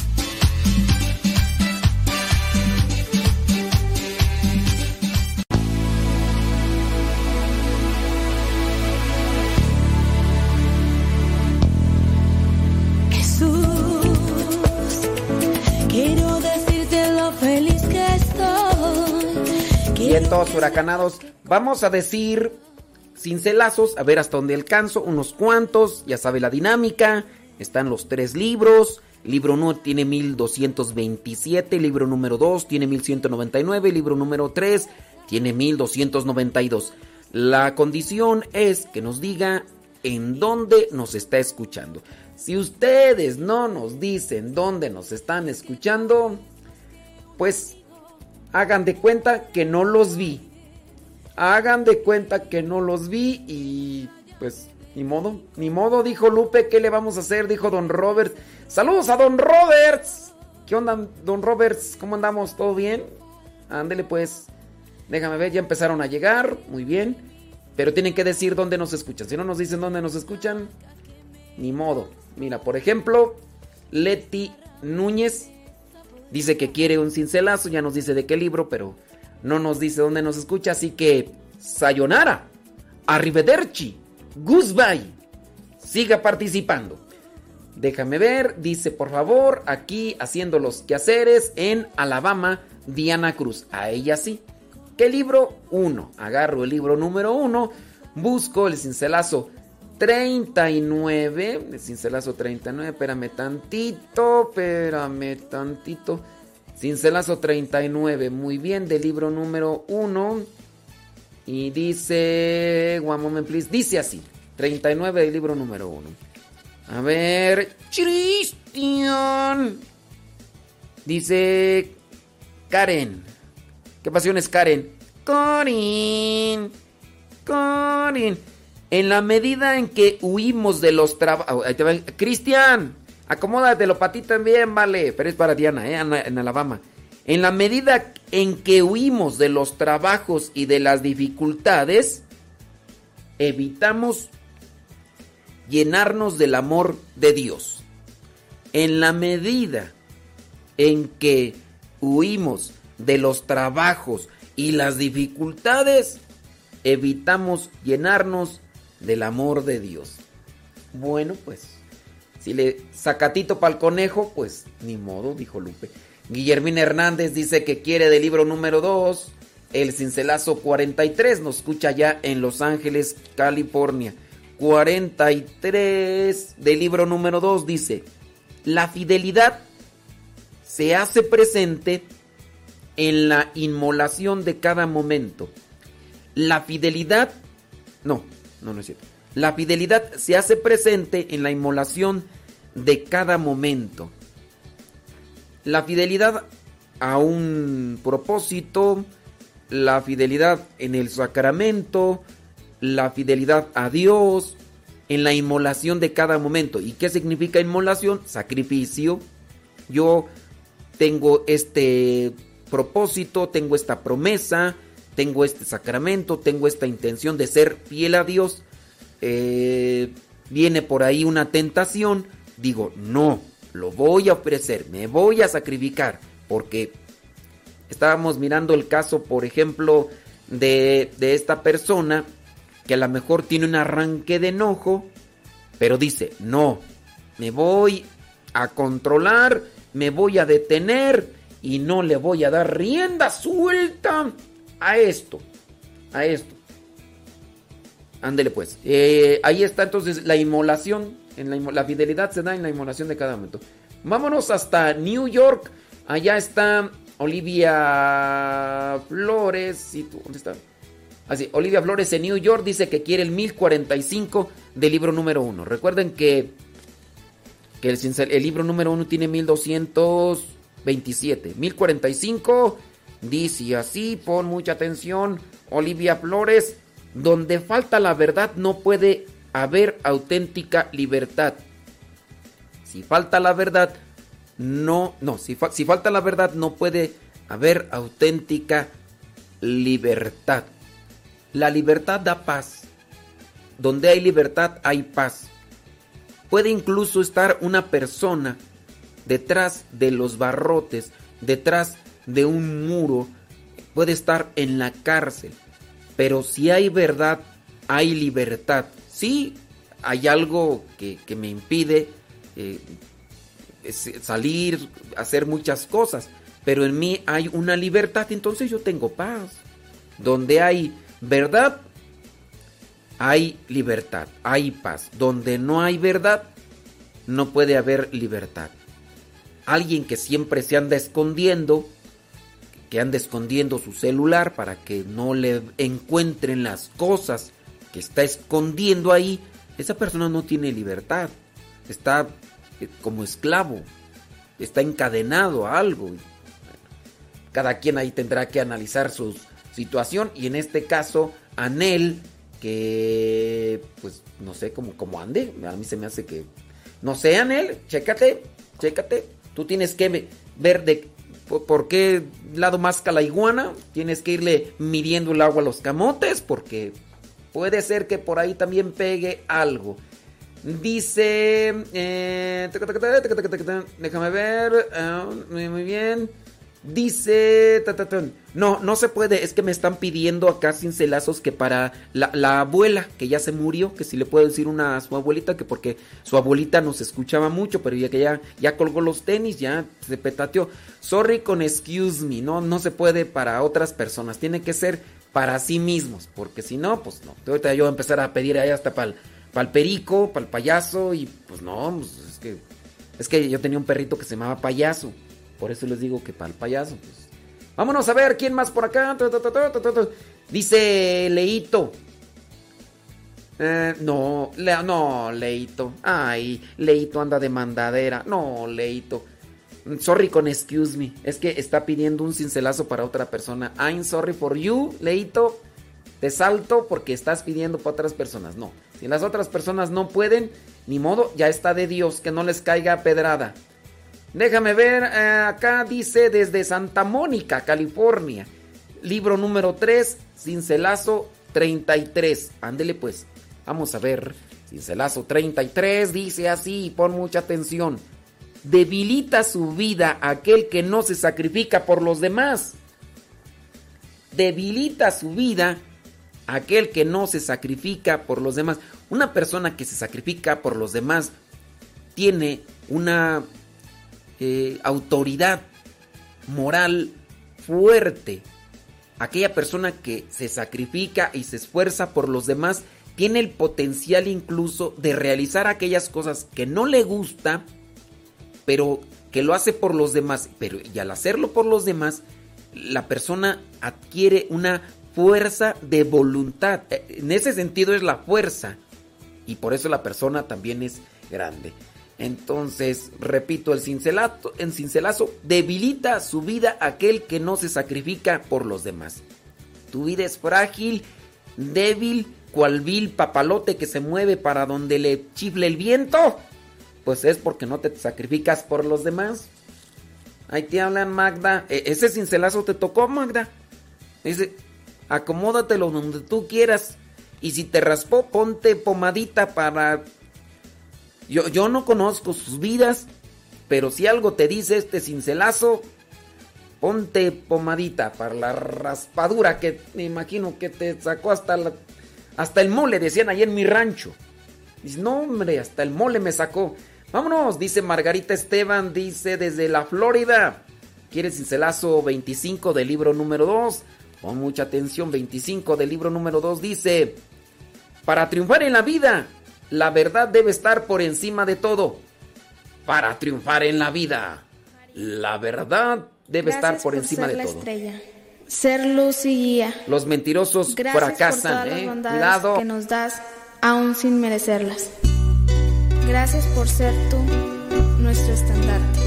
Bien, todos huracanados. Vamos a decir cincelazos, a ver hasta dónde alcanzo, unos cuantos, ya sabe la dinámica. Están los tres libros. Libro 1 tiene 1227, libro número 2 tiene 1199, libro número 3 tiene 1292. La condición es que nos diga en dónde nos está escuchando. Si ustedes no nos dicen dónde nos están escuchando, pues hagan de cuenta que no los vi. Hagan de cuenta que no los vi y pues ni modo, ni modo, dijo Lupe, ¿qué le vamos a hacer? Dijo Don Roberts. Saludos a Don Roberts. ¿Qué onda, Don Roberts? ¿Cómo andamos? ¿Todo bien? Ándele pues. Déjame ver, ya empezaron a llegar. Muy bien. Pero tienen que decir dónde nos escuchan. Si no nos dicen dónde nos escuchan, ni modo. Mira, por ejemplo, Leti Núñez dice que quiere un cincelazo. Ya nos dice de qué libro, pero no nos dice dónde nos escucha. Así que, sayonara. Arrivederci. Goodbye. Siga participando. Déjame ver, dice por favor, aquí haciendo los quehaceres en Alabama, Diana Cruz. A ella sí. ¿Qué libro? Uno. Agarro el libro número uno, busco el cincelazo 39. El cincelazo 39, espérame tantito, espérame tantito. Cincelazo 39, muy bien, del libro número uno. Y dice, one moment please, dice así, 39 del libro número 1. A ver, Cristian. Dice Karen. ¿Qué pasión es Karen? Corin. Corin. En la medida en que huimos de los trabajos... Cristian, acomódatelo para ti también, vale. Pero es para Diana, ¿eh? en Alabama. En la medida en que huimos de los trabajos y de las dificultades, evitamos llenarnos del amor de Dios. En la medida en que huimos de los trabajos y las dificultades, evitamos llenarnos del amor de Dios. Bueno, pues, si le sacatito para el conejo, pues ni modo, dijo Lupe. Guillermina Hernández dice que quiere del libro número 2, El Cincelazo 43, nos escucha ya en Los Ángeles, California. 43 del libro número 2 dice, la fidelidad se hace presente en la inmolación de cada momento. La fidelidad, no, no, no es cierto. La fidelidad se hace presente en la inmolación de cada momento. La fidelidad a un propósito, la fidelidad en el sacramento, la fidelidad a Dios, en la inmolación de cada momento. ¿Y qué significa inmolación? Sacrificio. Yo tengo este propósito, tengo esta promesa, tengo este sacramento, tengo esta intención de ser fiel a Dios. Eh, viene por ahí una tentación, digo, no, lo voy a ofrecer, me voy a sacrificar, porque estábamos mirando el caso, por ejemplo, de, de esta persona que a lo mejor tiene un arranque de enojo, pero dice, no, me voy a controlar, me voy a detener y no le voy a dar rienda suelta a esto, a esto. Ándele pues. Eh, ahí está entonces la inmolación. En la, fidelidad se da en la inmolación de cada momento. Vámonos hasta New York. Allá está Olivia Flores. ¿Y tú? ¿Dónde está? Así, Olivia Flores en New York dice que quiere el 1045 del libro número 1. Recuerden que, que el, el libro número 1 tiene 1227. 1045 dice así, pon mucha atención, Olivia Flores, donde falta la verdad no puede haber auténtica libertad. Si falta la verdad, no, no, si, fa, si falta la verdad no puede haber auténtica libertad. La libertad da paz. Donde hay libertad hay paz. Puede incluso estar una persona detrás de los barrotes, detrás de un muro, puede estar en la cárcel. Pero si hay verdad, hay libertad. Sí, hay algo que, que me impide eh, salir, hacer muchas cosas, pero en mí hay una libertad, entonces yo tengo paz. Donde hay verdad, hay libertad, hay paz. Donde no hay verdad, no puede haber libertad. Alguien que siempre se anda escondiendo, que anda escondiendo su celular para que no le encuentren las cosas que está escondiendo ahí, esa persona no tiene libertad. Está eh, como esclavo, está encadenado a algo. Cada quien ahí tendrá que analizar su situación y en este caso, Anel, que pues no sé cómo, cómo ande, a mí se me hace que... No sé, Anel, chécate, chécate. Tú tienes que ver de por, qué lado más la iguana. Tienes que irle midiendo el agua a los camotes porque puede ser que por ahí también pegue algo. Dice. eh, déjame ver. ah, muy, bien. Dice. ta, ta, ta, no, no se puede. Es que me están pidiendo acá cincelazos que para la, la abuela que ya se murió, que si le puedo decir una a su abuelita, que porque su abuelita nos escuchaba mucho, pero ya que ya, ya colgó los tenis, ya se petateó. Sorry con excuse me. No, no se puede para otras personas. Tiene que ser para sí mismos. Porque si no, pues no. Ahorita yo voy a empezar a pedir ahí hasta para el para el perico, para el payaso y pues no, pues, es que es que yo tenía un perrito que se llamaba payaso, por eso les digo que para el payaso. Pues. Vámonos a ver quién más por acá. Dice Leito. Eh, no, no, Leito. Ay, Leito anda de mandadera. No, Leito. Sorry con excuse me. Es que está pidiendo un cincelazo para otra persona. I'm sorry for you, Leito. Te salto porque estás pidiendo para otras personas. No. Si las otras personas no pueden, ni modo, ya está de Dios, que no les caiga pedrada. Déjame ver, eh, acá dice desde Santa Mónica, California. Libro número 3, Cincelazo 33. Ándele pues, vamos a ver. Cincelazo 33 dice así, pon mucha atención. Debilita su vida aquel que no se sacrifica por los demás. Debilita su vida aquel que no se sacrifica por los demás. Una persona que se sacrifica por los demás tiene una eh, autoridad moral fuerte. Aquella persona que se sacrifica y se esfuerza por los demás tiene el potencial incluso de realizar aquellas cosas que no le gusta, pero que lo hace por los demás. Pero y al hacerlo por los demás, la persona adquiere una fuerza de voluntad. En ese sentido es la fuerza. Y por eso la persona también es grande. Entonces, repito, el cincelazo, el cincelazo debilita su vida aquel que no se sacrifica por los demás. Tu vida es frágil, débil, cual vil papalote que se mueve para donde le chifle el viento. Pues es porque no te sacrificas por los demás. Ahí te hablan, Magda. E ese cincelazo te tocó, Magda. Dice, acomódatelo donde tú quieras. Y si te raspó, ponte pomadita para... Yo, yo no conozco sus vidas, pero si algo te dice este cincelazo, ponte pomadita para la raspadura que me imagino que te sacó hasta hasta el mole, decían ahí en mi rancho. Dice, no hombre, hasta el mole me sacó. Vámonos, dice Margarita Esteban, dice desde la Florida. ¿Quieres cincelazo 25 del libro número 2? Pon mucha atención, 25 del libro número 2 dice, para triunfar en la vida, la verdad debe estar por encima de todo. Para triunfar en la vida, la verdad debe Gracias estar por encima ser de la todo. estrella. Ser luz y guía. Los mentirosos Gracias por fracasan, todas las eh. bondades Cuidado. que nos das aún sin merecerlas. Gracias por ser tú nuestro estandarte.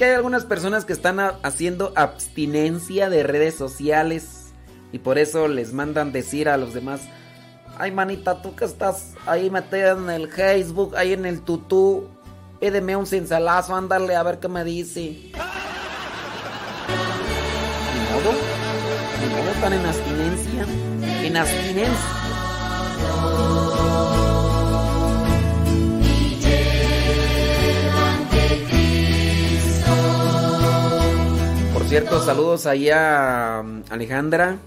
Que hay algunas personas que están haciendo abstinencia de redes sociales y por eso les mandan decir a los demás, ay manita, tú que estás ahí metida en el Facebook, ahí en el tutú, pídeme un cincelazo, ándale a ver qué me dice. Ni modo, ni modo, están en abstinencia, en abstinencia. Cierto, saludos ahí a um, Alejandra,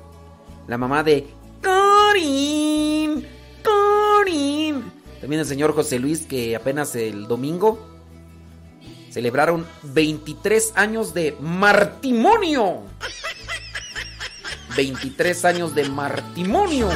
la mamá de Corín, Corín. También el señor José Luis que apenas el domingo celebraron 23 años de martimonio. 23 años de martimonio.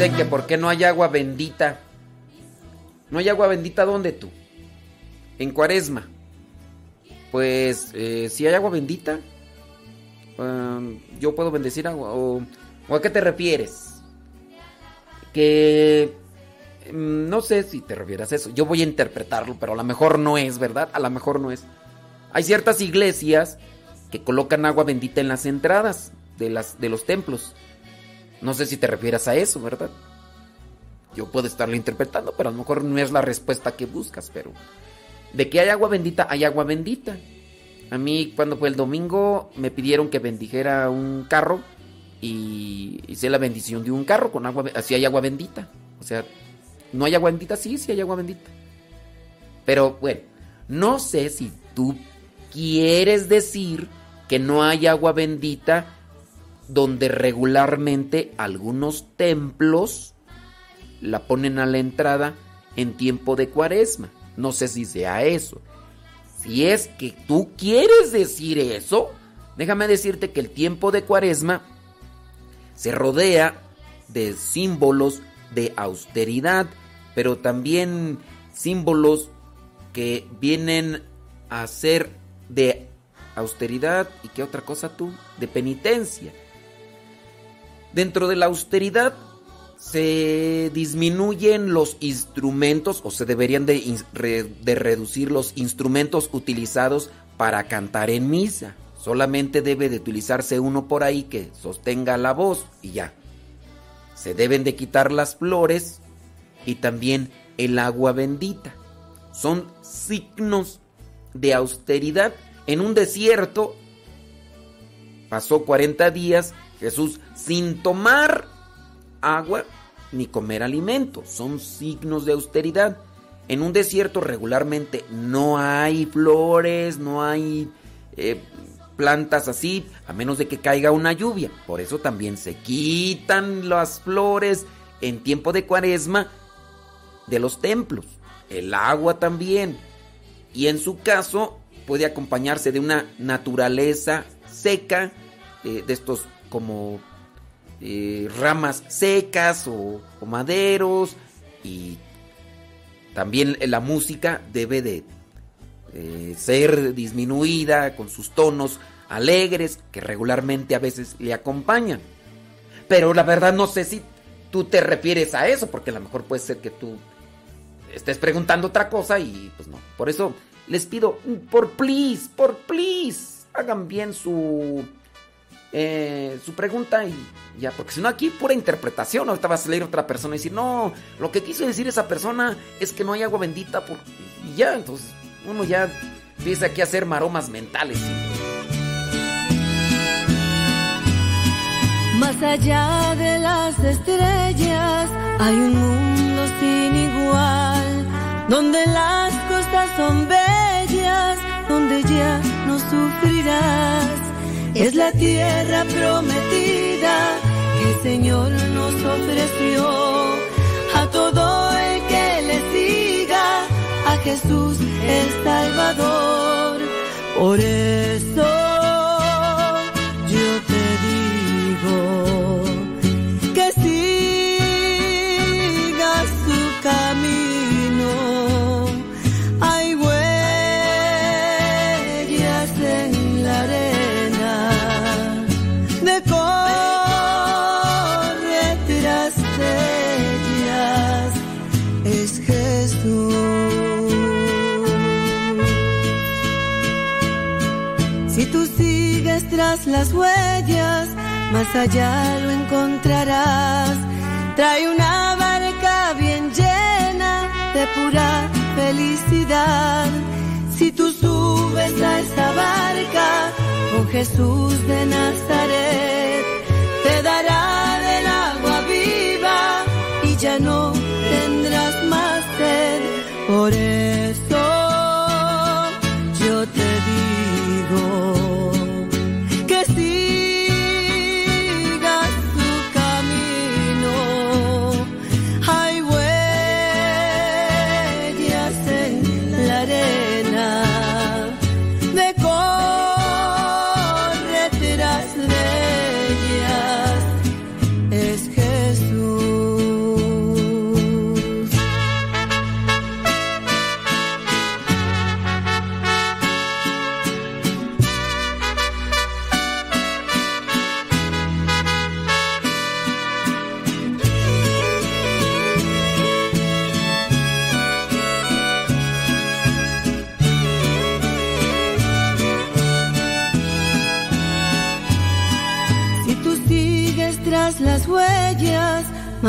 Que por qué no hay agua bendita. ¿No hay agua bendita dónde tú? En cuaresma. Pues eh, si hay agua bendita, um, yo puedo bendecir agua. O, ¿o a qué te refieres? Que mm, no sé si te refieres a eso. Yo voy a interpretarlo, pero a lo mejor no es, ¿verdad? A lo mejor no es. Hay ciertas iglesias que colocan agua bendita en las entradas de, las, de los templos. No sé si te refieres a eso, ¿verdad? Yo puedo estarlo interpretando, pero a lo mejor no es la respuesta que buscas, pero... De que hay agua bendita, hay agua bendita. A mí cuando fue el domingo me pidieron que bendijera un carro y hice la bendición de un carro con agua, así hay agua bendita. O sea, no hay agua bendita, sí, sí hay agua bendita. Pero bueno, no sé si tú quieres decir que no hay agua bendita donde regularmente algunos templos la ponen a la entrada en tiempo de cuaresma. No sé si sea eso. Si es que tú quieres decir eso, déjame decirte que el tiempo de cuaresma se rodea de símbolos de austeridad, pero también símbolos que vienen a ser de austeridad y qué otra cosa tú, de penitencia. Dentro de la austeridad se disminuyen los instrumentos o se deberían de, reducir los instrumentos utilizados para cantar en misa. Solamente debe de utilizarse uno por ahí que sostenga la voz y ya. Se deben de quitar las flores y también el agua bendita. Son signos de austeridad. En un desierto pasó 40 días Jesús sin tomar agua ni comer alimento. Son signos de austeridad. En un desierto regularmente no hay flores, no hay eh, plantas así, a menos de que caiga una lluvia. Por eso también se quitan las flores en tiempo de cuaresma de los templos. El agua también. Y en su caso puede acompañarse de una naturaleza seca, eh, de estos como eh, ramas secas o, maderos y también la música debe de eh, ser disminuida con sus tonos alegres que regularmente a veces le acompañan. Pero la verdad no sé si tú te refieres a eso, porque a lo mejor puede ser que tú estés preguntando otra cosa y pues no. Por eso les pido, por please, por please, hagan bien su eh, su pregunta y ya, porque si no aquí pura interpretación, ahorita vas a leer otra persona y decir, no, lo que quiso decir esa persona es que no hay agua bendita por... y ya, entonces uno ya empieza aquí a hacer maromas mentales. Más allá de las estrellas hay un mundo sin igual, donde las costas son bellas, donde ya no sufrirás. Es la tierra prometida que el Señor nos ofreció a todo el que le siga, Jesús el Salvador. Por eso las huellas, más allá lo encontrarás. Trae una barca bien llena de pura felicidad. Si tú subes a esa barca con Jesús de Nazaret, te dará del agua viva y ya no tendrás más sed. Por eso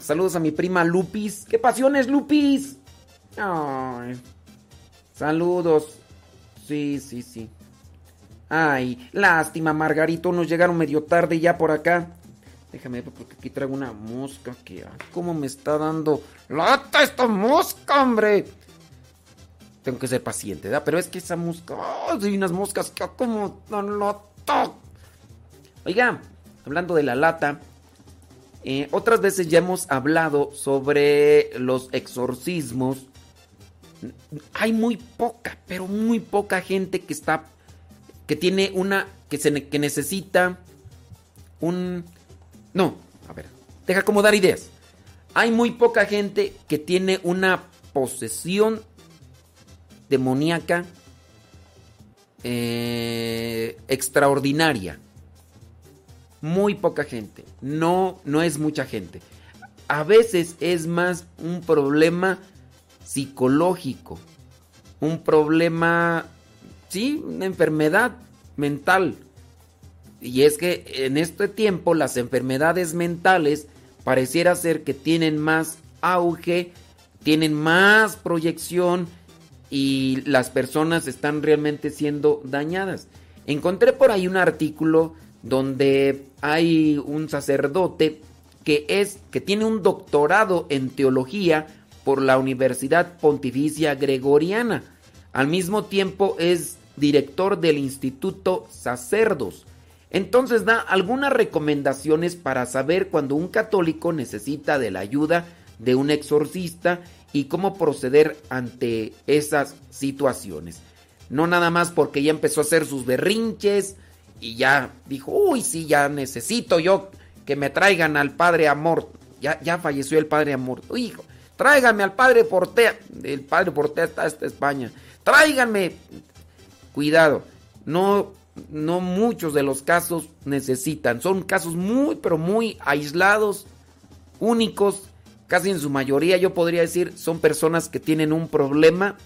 Saludos a mi prima Lupis. ¿Qué pasiones, Lupis? Ay. Saludos. Sí, sí, sí. Ay, lástima, Margarito. Nos llegaron medio tarde ya por acá. Déjame ver porque aquí traigo una mosca que. ¿Cómo me está dando lata esta mosca, hombre? Tengo que ser paciente, ¿verdad? Pero es que esa mosca. ¡Ay! hay unas moscas que como dan lata. Oiga, hablando de la lata, eh, otras veces ya hemos hablado sobre los exorcismos. Hay muy poca, pero muy poca gente que está, que tiene una, que se, que necesita un, no, a ver, deja como dar ideas. Hay muy poca gente que tiene una posesión demoníaca eh, extraordinaria. Muy poca gente. No, no es mucha gente. A veces es más un problema psicológico. Un problema, sí, una enfermedad mental. Y es que en este tiempo las enfermedades mentales pareciera ser que tienen más auge, tienen más proyección y las personas están realmente siendo dañadas. Encontré por ahí un artículo donde hay un sacerdote que es que tiene un doctorado en teología por la Universidad Pontificia Gregoriana. Al mismo tiempo es director del Instituto Sacerdos. Entonces da algunas recomendaciones para saber cuando un católico necesita de la ayuda de un exorcista y cómo proceder ante esas situaciones. No nada más porque ya empezó a hacer sus berrinches y ya dijo, uy, sí, ya necesito yo que me traigan al padre Amor. Ya, ya falleció el padre Amor. Hijo, tráiganme al padre Portea. El padre Portea está en España. Tráiganme. Cuidado, no, no muchos de los casos necesitan. Son casos muy, pero muy aislados, únicos. Casi en su mayoría, yo podría decir, son personas que tienen un problema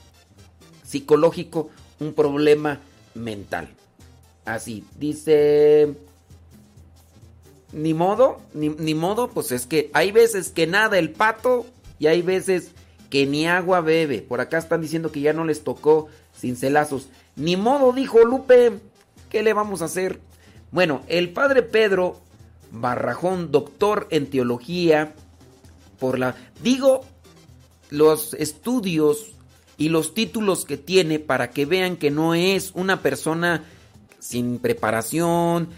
psicológico, un problema mental. Así, dice... Ni modo, ni, ni, modo, pues es que hay veces que nada el pato y hay veces que ni agua bebe. Por acá están diciendo que ya no les tocó cincelazos. Ni modo, dijo Lupe. ¿Qué le vamos a hacer? Bueno, el padre Pedro Barrajón, doctor en teología, por la... Digo, los estudios y los títulos que tiene para que vean que no es una persona sin preparación.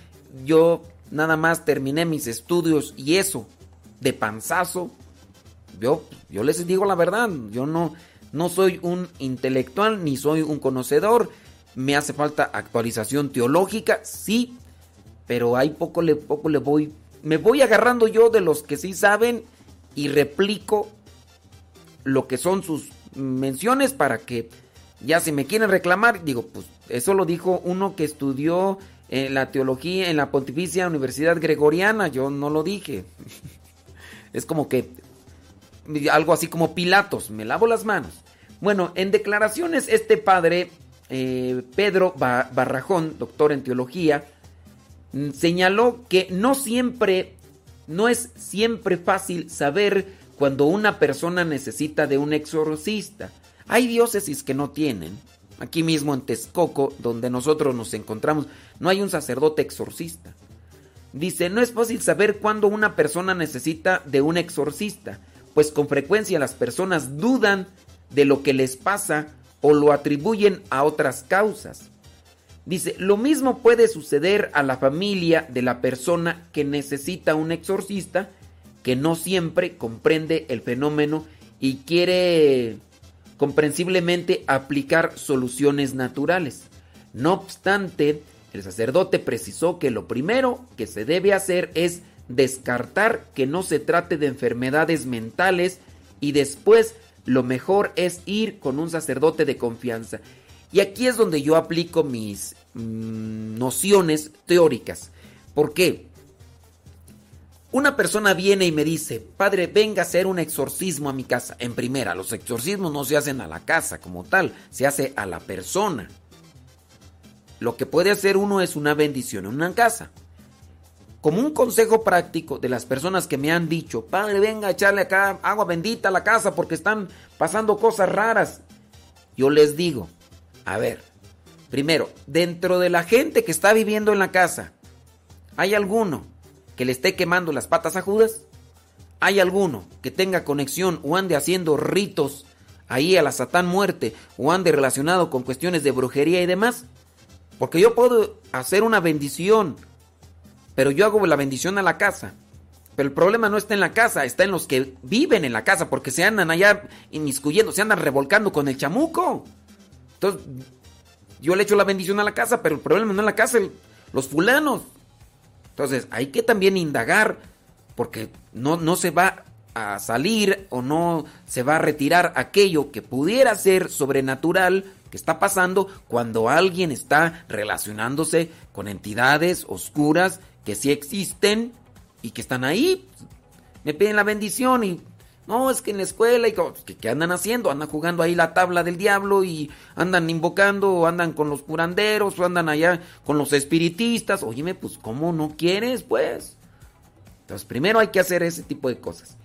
Yo nada más terminé mis estudios y eso, de panzazo. Yo, yo les digo la verdad, yo no, no soy un intelectual ni soy un conocedor. Me hace falta actualización teológica, sí, pero hay poco le, poco le voy. Me voy agarrando yo de los que sí saben y replico lo que son sus menciones para que ya si me quieren reclamar, digo, pues eso lo dijo uno que estudió en la teología en la Pontificia Universidad Gregoriana, yo no lo dije. (laughs) es como que algo así como Pilatos, me lavo las manos. Bueno, en declaraciones este padre, eh, Pedro Barrajón, doctor en teología, mm, señaló que no siempre, no es siempre fácil saber cuando una persona necesita de un exorcista. Hay diócesis que no tienen. Aquí mismo en Texcoco, donde nosotros nos encontramos, no hay un sacerdote exorcista. Dice, no es fácil saber cuándo una persona necesita de un exorcista, pues con frecuencia las personas dudan de lo que les pasa o lo atribuyen a otras causas. Dice, lo mismo puede suceder a la familia de la persona que necesita un exorcista, que no siempre comprende el fenómeno y quiere comprensiblemente aplicar soluciones naturales. No obstante, el sacerdote precisó que lo primero que se debe hacer es descartar que no se trate de enfermedades mentales y después lo mejor es ir con un sacerdote de confianza. Y aquí es donde yo aplico mis mmm, nociones teóricas. ¿Por qué? Una persona viene y me dice, padre, venga a hacer un exorcismo a mi casa. En primera, los exorcismos no se hacen a la casa como tal, se hace a la persona. Lo que puede hacer uno es una bendición en una casa. Como un consejo práctico de las personas que me han dicho, padre, venga a echarle acá agua bendita a la casa porque están pasando cosas raras. Yo les digo, a ver, primero, dentro de la gente que está viviendo en la casa, ¿hay alguno que le esté quemando las patas a Judas? ¿Hay alguno que tenga conexión o ande haciendo ritos ahí a la Satán muerte o ande relacionado con cuestiones de brujería y demás? Porque yo puedo hacer una bendición, pero yo hago la bendición a la casa. Pero el problema no está en la casa, está en los que viven en la casa, porque se andan allá inmiscuyendo, se andan revolcando con el chamuco. Entonces, yo le echo la bendición a la casa, pero el problema no es la casa, los fulanos. Entonces, hay que también indagar, porque no, no se va a salir o no se va a retirar aquello que pudiera ser sobrenatural que está pasando cuando alguien está relacionándose con entidades oscuras que sí existen y que están ahí. Me piden la bendición y no, es que en la escuela y ¿qué, andan haciendo? Andan jugando ahí la tabla del diablo y andan invocando o andan con los curanderos o andan allá con los espiritistas. Óyeme, pues ¿cómo no quieres, pues? Entonces, primero hay que hacer ese tipo de cosas.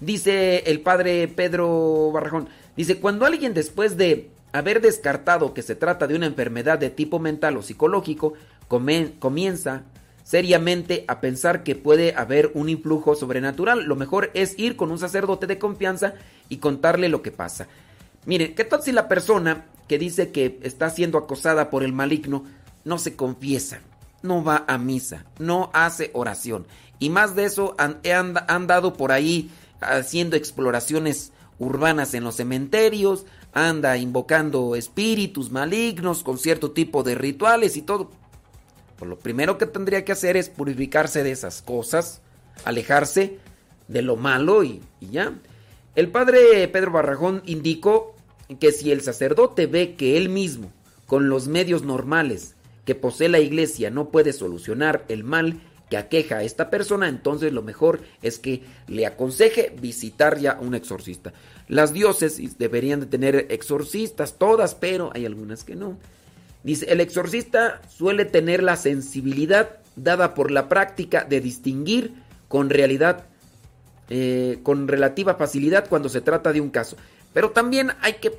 Dice el padre Pedro Barrajón, dice, cuando alguien después de haber descartado que se trata de una enfermedad de tipo mental o psicológico, comienza seriamente a pensar que puede haber un influjo sobrenatural. Lo mejor es ir con un sacerdote de confianza y contarle lo que pasa. Miren, ¿qué tal si la persona que dice que está siendo acosada por el maligno no se confiesa, no va a misa, no hace oración? Y más de eso han, dado por ahí haciendo exploraciones urbanas en los cementerios, anda invocando espíritus malignos con cierto tipo de rituales y todo. Lo primero que tendría que hacer es purificarse de esas cosas, alejarse de lo malo y, ya. El padre Pedro Barrajón indicó que si el sacerdote ve que él mismo, con los medios normales que posee la iglesia, no puede solucionar el mal que aqueja a esta persona, entonces lo mejor es que le aconseje visitar ya un exorcista. Las diócesis deberían de tener exorcistas, todas, pero hay algunas que no. Dice, el exorcista suele tener la sensibilidad dada por la práctica de distinguir con realidad, eh, con relativa facilidad cuando se trata de un caso. Pero también hay que,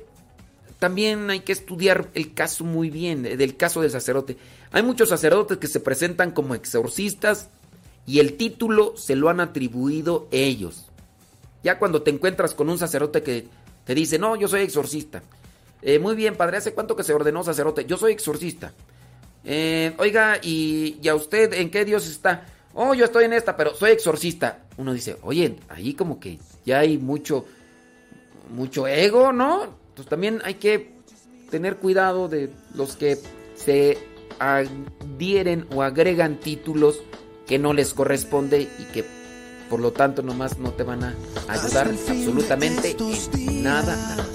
también hay que estudiar el caso muy bien, eh, del caso del sacerdote. Hay muchos sacerdotes que se presentan como exorcistas y el título se lo han atribuido ellos. Ya cuando te encuentras con un sacerdote que te dice, no, yo soy exorcista. Eh, muy bien, padre, ¿hace cuánto que se ordenó sacerdote? Yo soy exorcista. Eh, oiga, ¿y, ¿y a usted en qué Dios está? Oh, yo estoy en esta, pero soy exorcista. Uno dice, oye, ahí como que ya hay mucho, mucho ego, ¿no? Pues también hay que tener cuidado de los que se adhieren o agregan títulos que no les corresponde y que por lo tanto nomás no te van a ayudar absolutamente en nada. nada.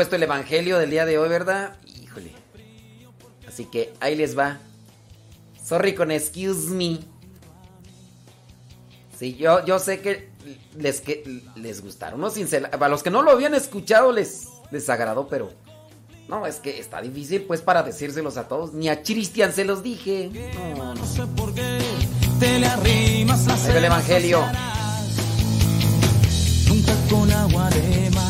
Puesto el evangelio del día de hoy, ¿verdad? Híjole. Así que ahí les va. Sorry con excuse me. Sí, yo, yo sé que les, que les gustaron cinceladas. Para los que no lo habían escuchado les, les agradó, pero... No, es que está difícil pues para decírselos a todos. Ni a Cristian se los dije. No, no sé por qué te le arrimas el evangelio. Nunca con agua de mar.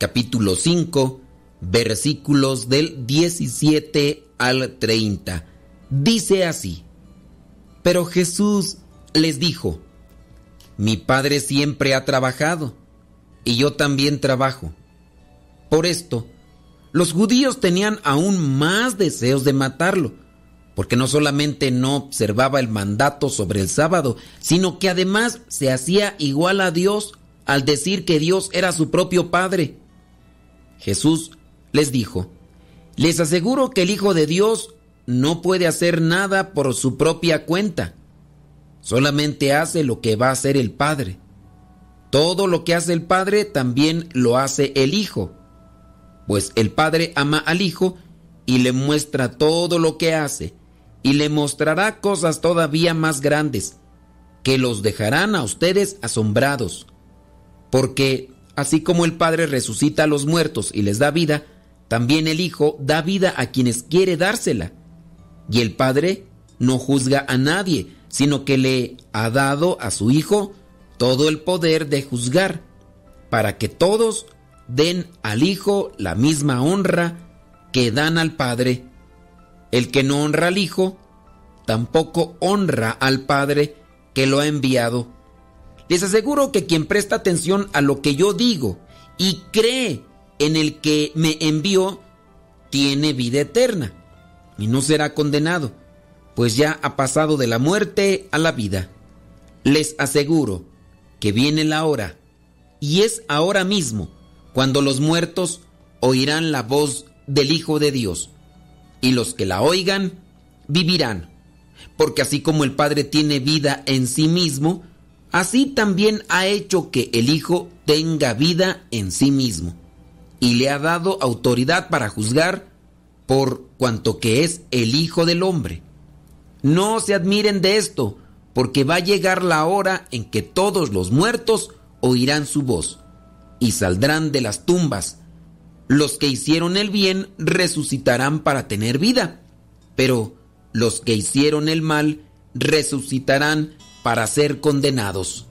capítulo 5, versículos del 17 al 30. Dice así, pero Jesús les dijo, mi Padre siempre ha trabajado, y yo también trabajo. Por esto, los judíos tenían aún más deseos de matarlo porque no solamente no observaba el mandato sobre el sábado, sino que además se hacía igual a Dios al decir que Dios era su propio Padre. Jesús les dijo, les aseguro que el Hijo de Dios no puede hacer nada por su propia cuenta, solamente hace lo que va a hacer el Padre. Todo lo que hace el Padre también lo hace el Hijo, pues el Padre ama al Hijo y le muestra todo lo que hace y le mostrará cosas todavía más grandes, que los dejarán a ustedes asombrados. Porque así como el Padre resucita a los muertos y les da vida, también el Hijo da vida a quienes quiere dársela. Y el Padre no juzga a nadie, sino que le ha dado a su Hijo todo el poder de juzgar, para que todos den al Hijo la misma honra que dan al Padre. El que no honra al Hijo, tampoco honra al Padre que lo ha enviado. Les aseguro que quien presta atención a lo que yo digo y cree en el que me envió, tiene vida eterna y no será condenado, pues ya ha pasado de la muerte a la vida. Les aseguro que viene la hora, y es ahora mismo, cuando los muertos oirán la voz del Hijo de Dios y los que la oigan vivirán. Porque así como el Padre tiene vida en sí mismo, así también ha hecho que el Hijo tenga vida en sí mismo. Y le ha dado autoridad para juzgar por cuanto que es el Hijo del Hombre. No se admiren de esto, porque va a llegar la hora en que todos los muertos oirán su voz y saldrán de las tumbas los que hicieron el bien resucitarán para tener vida, pero los que hicieron el mal resucitarán para ser condenados.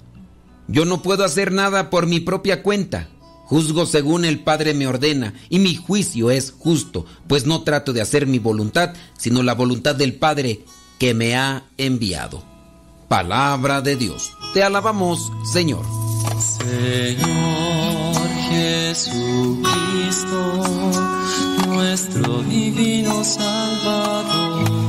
Yo no puedo hacer nada por mi propia cuenta. Juzgo según el Padre me ordena, y mi juicio es justo, pues no trato de hacer mi voluntad, sino la voluntad del Padre que me ha enviado. Palabra de Dios. Te alabamos, Señor. Señor Jesucristo, nuestro divino Salvador.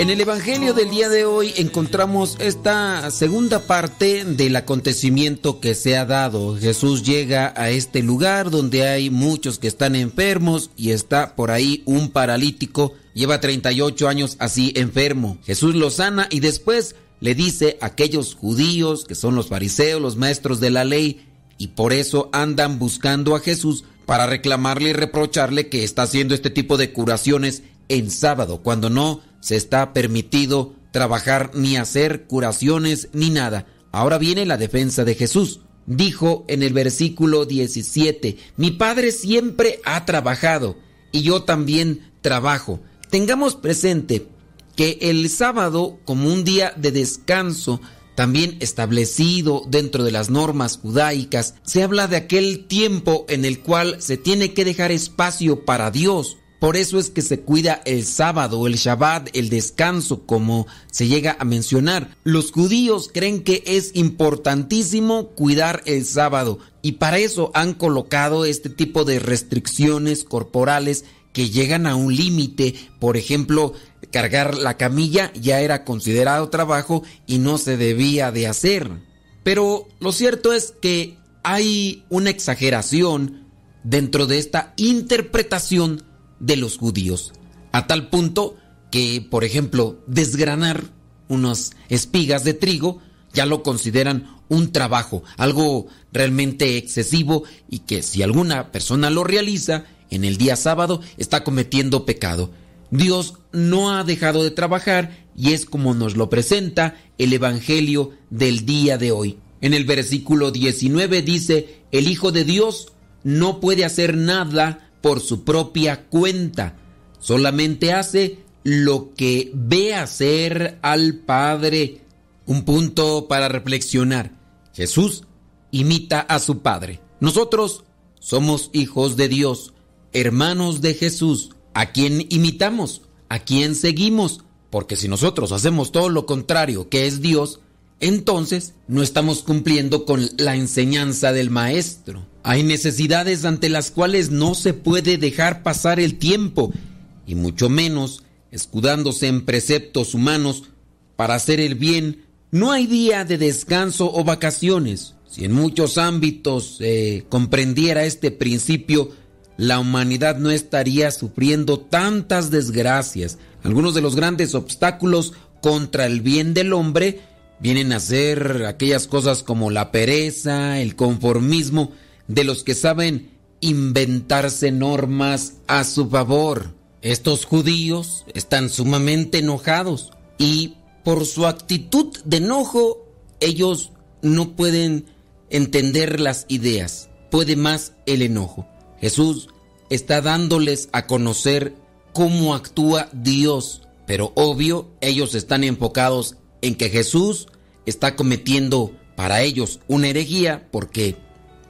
En el Evangelio del día de hoy encontramos esta segunda parte del acontecimiento que se ha dado. Jesús llega a este lugar donde hay muchos que están enfermos y está por ahí un paralítico. Lleva 38 años así enfermo. Jesús lo sana y después le dice a aquellos judíos que son los fariseos, los maestros de la ley, y por eso andan buscando a Jesús para reclamarle y reprocharle que está haciendo este tipo de curaciones en sábado, cuando no se está permitido trabajar ni hacer curaciones ni nada. Ahora viene la defensa de Jesús. Dijo en el versículo 17, mi padre siempre ha trabajado y yo también trabajo. Tengamos presente que el sábado como un día de descanso también establecido dentro de las normas judaicas, se habla de aquel tiempo en el cual se tiene que dejar espacio para Dios. Por eso es que se cuida el sábado, el Shabbat, el descanso, como se llega a mencionar. Los judíos creen que es importantísimo cuidar el sábado y para eso han colocado este tipo de restricciones corporales que llegan a un límite. Por ejemplo, cargar la camilla ya era considerado trabajo y no se debía de hacer. Pero lo cierto es que hay una exageración dentro de esta interpretación de los judíos, a tal punto que, por ejemplo, desgranar unas espigas de trigo ya lo consideran un trabajo, algo realmente excesivo y que si alguna persona lo realiza en el día sábado está cometiendo pecado. Dios no ha dejado de trabajar y es como nos lo presenta el Evangelio del día de hoy. En el versículo 19 dice, el Hijo de Dios no puede hacer nada por su propia cuenta, solamente hace lo que ve hacer al Padre. Un punto para reflexionar. Jesús imita a su Padre. Nosotros somos hijos de Dios, hermanos de Jesús. ¿A quién imitamos? ¿A quién seguimos? Porque si nosotros hacemos todo lo contrario que es Dios, entonces no estamos cumpliendo con la enseñanza del Maestro. Hay necesidades ante las cuales no se puede dejar pasar el tiempo, y mucho menos escudándose en preceptos humanos para hacer el bien. No hay día de descanso o vacaciones. Si en muchos ámbitos se comprendiera este principio, la humanidad no estaría sufriendo tantas desgracias. Algunos de los grandes obstáculos contra el bien del hombre vienen a ser aquellas cosas como la pereza, el conformismo, de los que saben inventarse normas a su favor. Estos judíos están sumamente enojados y por su actitud de enojo ellos no pueden entender las ideas. Puede más el enojo. Jesús está dándoles a conocer cómo actúa Dios, pero obvio ellos están enfocados en que Jesús está cometiendo para ellos una herejía porque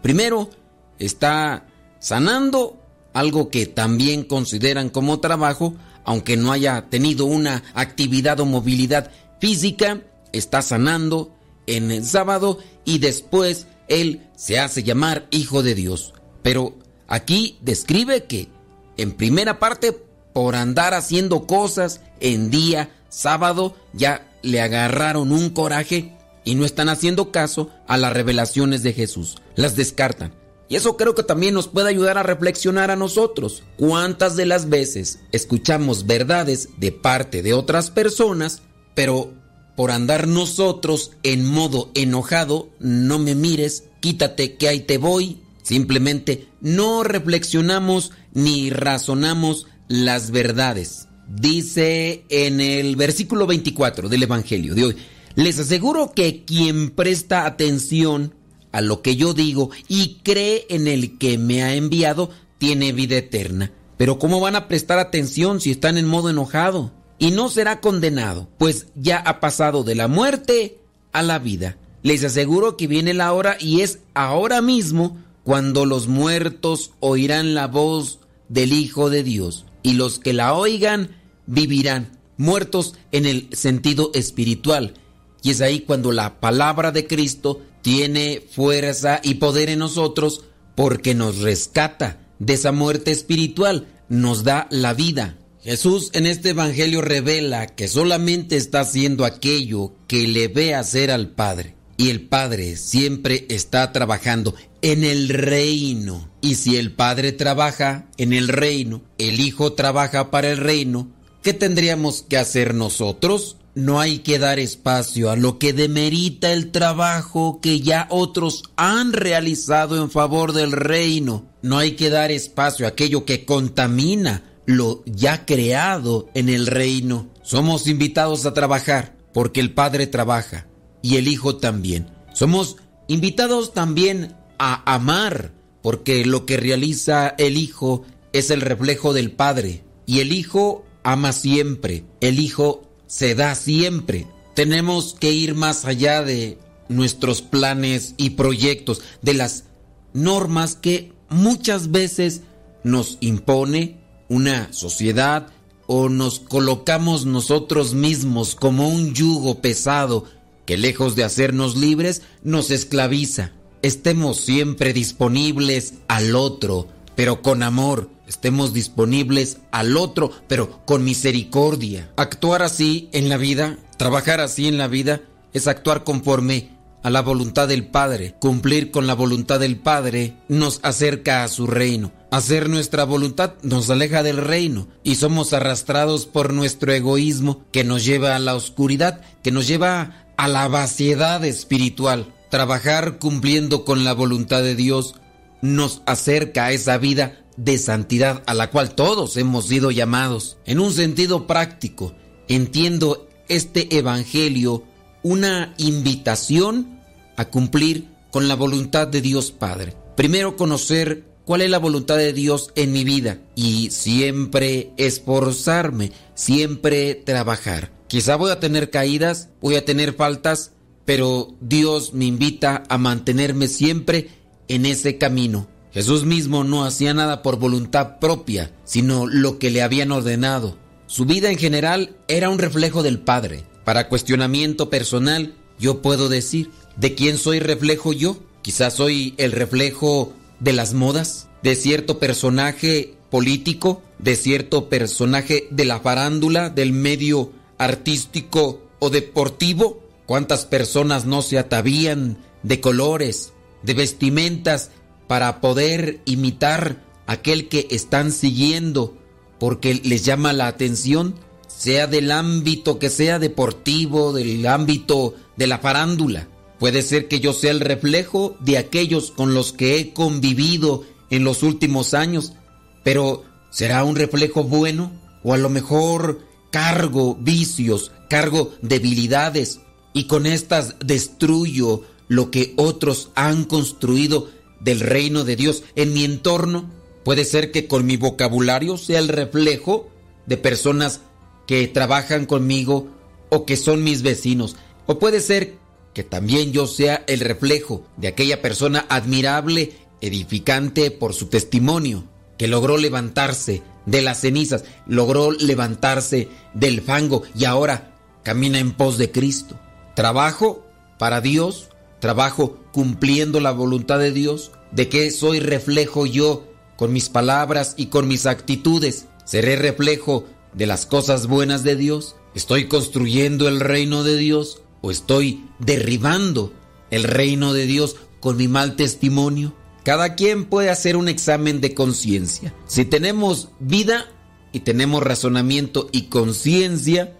primero está sanando algo que también consideran como trabajo, aunque no haya tenido una actividad o movilidad física, está sanando en el sábado y después él se hace llamar hijo de Dios. Pero aquí describe que en primera parte por andar haciendo cosas en día sábado ya le agarraron un coraje y no están haciendo caso a las revelaciones de Jesús. Las descartan. Y eso creo que también nos puede ayudar a reflexionar a nosotros. ¿Cuántas de las veces escuchamos verdades de parte de otras personas, pero por andar nosotros en modo enojado, no me mires, quítate que ahí te voy? Simplemente no reflexionamos ni razonamos las verdades. Dice en el versículo 24 del Evangelio de hoy, les aseguro que quien presta atención a lo que yo digo y cree en el que me ha enviado, tiene vida eterna. Pero ¿cómo van a prestar atención si están en modo enojado? Y no será condenado, pues ya ha pasado de la muerte a la vida. Les aseguro que viene la hora y es ahora mismo cuando los muertos oirán la voz del Hijo de Dios y los que la oigan vivirán, muertos en el sentido espiritual. Y es ahí cuando la palabra de Cristo tiene fuerza y poder en nosotros porque nos rescata de esa muerte espiritual, nos da la vida. Jesús en este Evangelio revela que solamente está haciendo aquello que le ve hacer al Padre. Y el Padre siempre está trabajando en el reino. Y si el Padre trabaja en el reino, el Hijo trabaja para el reino, ¿qué tendríamos que hacer nosotros? no hay que dar espacio a lo que demerita el trabajo que ya otros han realizado en favor del reino. No hay que dar espacio a aquello que contamina lo ya creado en el reino. Somos invitados a trabajar porque el Padre trabaja y el Hijo también. Somos invitados también a amar porque lo que realiza el Hijo es el reflejo del Padre y el Hijo ama siempre, el Hijo se da siempre. Tenemos que ir más allá de nuestros planes y proyectos, de las normas que muchas veces nos impone una sociedad o nos colocamos nosotros mismos como un yugo pesado que lejos de hacernos libres nos esclaviza. Estemos siempre disponibles al otro, pero con amor. Estemos disponibles al otro, pero con misericordia. Actuar así en la vida, trabajar así en la vida, es actuar conforme a la voluntad del Padre. Cumplir con la voluntad del Padre nos acerca a su reino. Hacer nuestra voluntad nos aleja del reino y somos arrastrados por nuestro egoísmo que nos lleva a la oscuridad, que nos lleva a la vaciedad espiritual. Trabajar cumpliendo con la voluntad de Dios nos acerca a esa vida de santidad a la cual todos hemos sido llamados. En un sentido práctico, entiendo este Evangelio una invitación a cumplir con la voluntad de Dios Padre. Primero conocer cuál es la voluntad de Dios en mi vida y siempre esforzarme, siempre trabajar. Quizá voy a tener caídas, voy a tener faltas, pero Dios me invita a mantenerme siempre en ese camino. Jesús mismo no hacía nada por voluntad propia, sino lo que le habían ordenado. Su vida en general era un reflejo del Padre. Para cuestionamiento personal, yo puedo decir, ¿de quién soy reflejo yo? Quizás soy el reflejo de las modas, de cierto personaje político, de cierto personaje de la farándula, del medio artístico o deportivo. ¿Cuántas personas no se atavían de colores, de vestimentas para poder imitar aquel que están siguiendo porque les llama la atención? sea del ámbito que sea deportivo, del ámbito de la farándula. Puede ser que yo sea el reflejo de aquellos con los que he convivido en los últimos años, pero ¿será un reflejo bueno? O a lo mejor cargo vicios, cargo debilidades y con estas destruyo lo que otros han construido del reino de Dios en mi entorno. Puede ser que con mi vocabulario sea el reflejo de personas que trabajan conmigo o que son mis vecinos. O puede ser que también yo sea el reflejo de aquella persona admirable, edificante por su testimonio, que logró levantarse de las cenizas, logró levantarse del fango y ahora camina en pos de Cristo. Trabajo para Dios, trabajo cumpliendo la voluntad de Dios, de que soy reflejo yo con mis palabras y con mis actitudes. Seré reflejo de las cosas buenas de Dios? ¿Estoy construyendo el reino de Dios o estoy derribando el reino de Dios con mi mal testimonio? Cada quien puede hacer un examen de conciencia. Si tenemos vida y tenemos razonamiento y conciencia,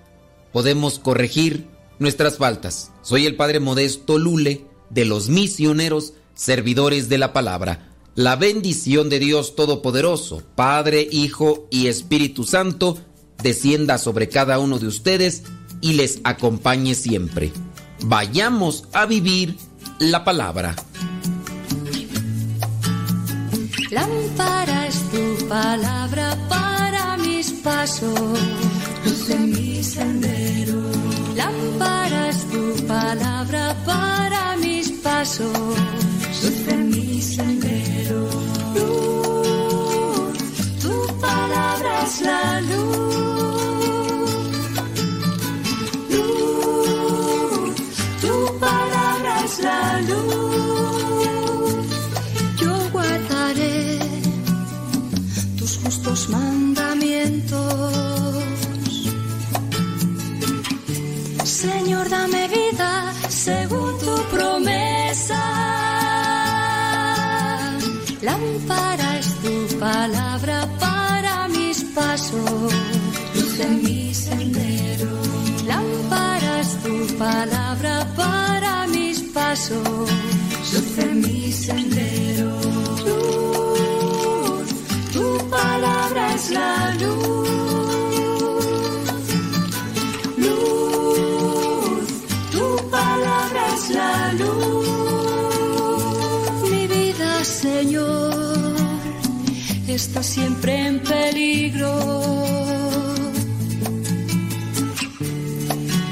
podemos corregir nuestras faltas. Soy el Padre Modesto Lule de los misioneros servidores de la palabra. La bendición de Dios Todopoderoso, Padre, Hijo y Espíritu Santo, descienda sobre cada uno de ustedes y les acompañe siempre. Vayamos a vivir la palabra. Lámpara tu palabra para mis pasos, luz en mi sendero. Lámpara tu palabra para mis pasos, luz en mi sendero. Luz, tu palabra es la luz. Luz, tu palabra es la luz. Yo guardaré tus justos mandamientos. Señor, dame vida según tu es tu palabra para mis pasos, luz en mi sendero. Lámpara palabra para mis pasos, luz en mi sendero. Luz, tu palabra es la. Luz, está siempre en peligro.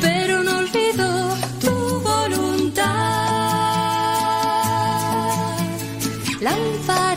Pero no olvido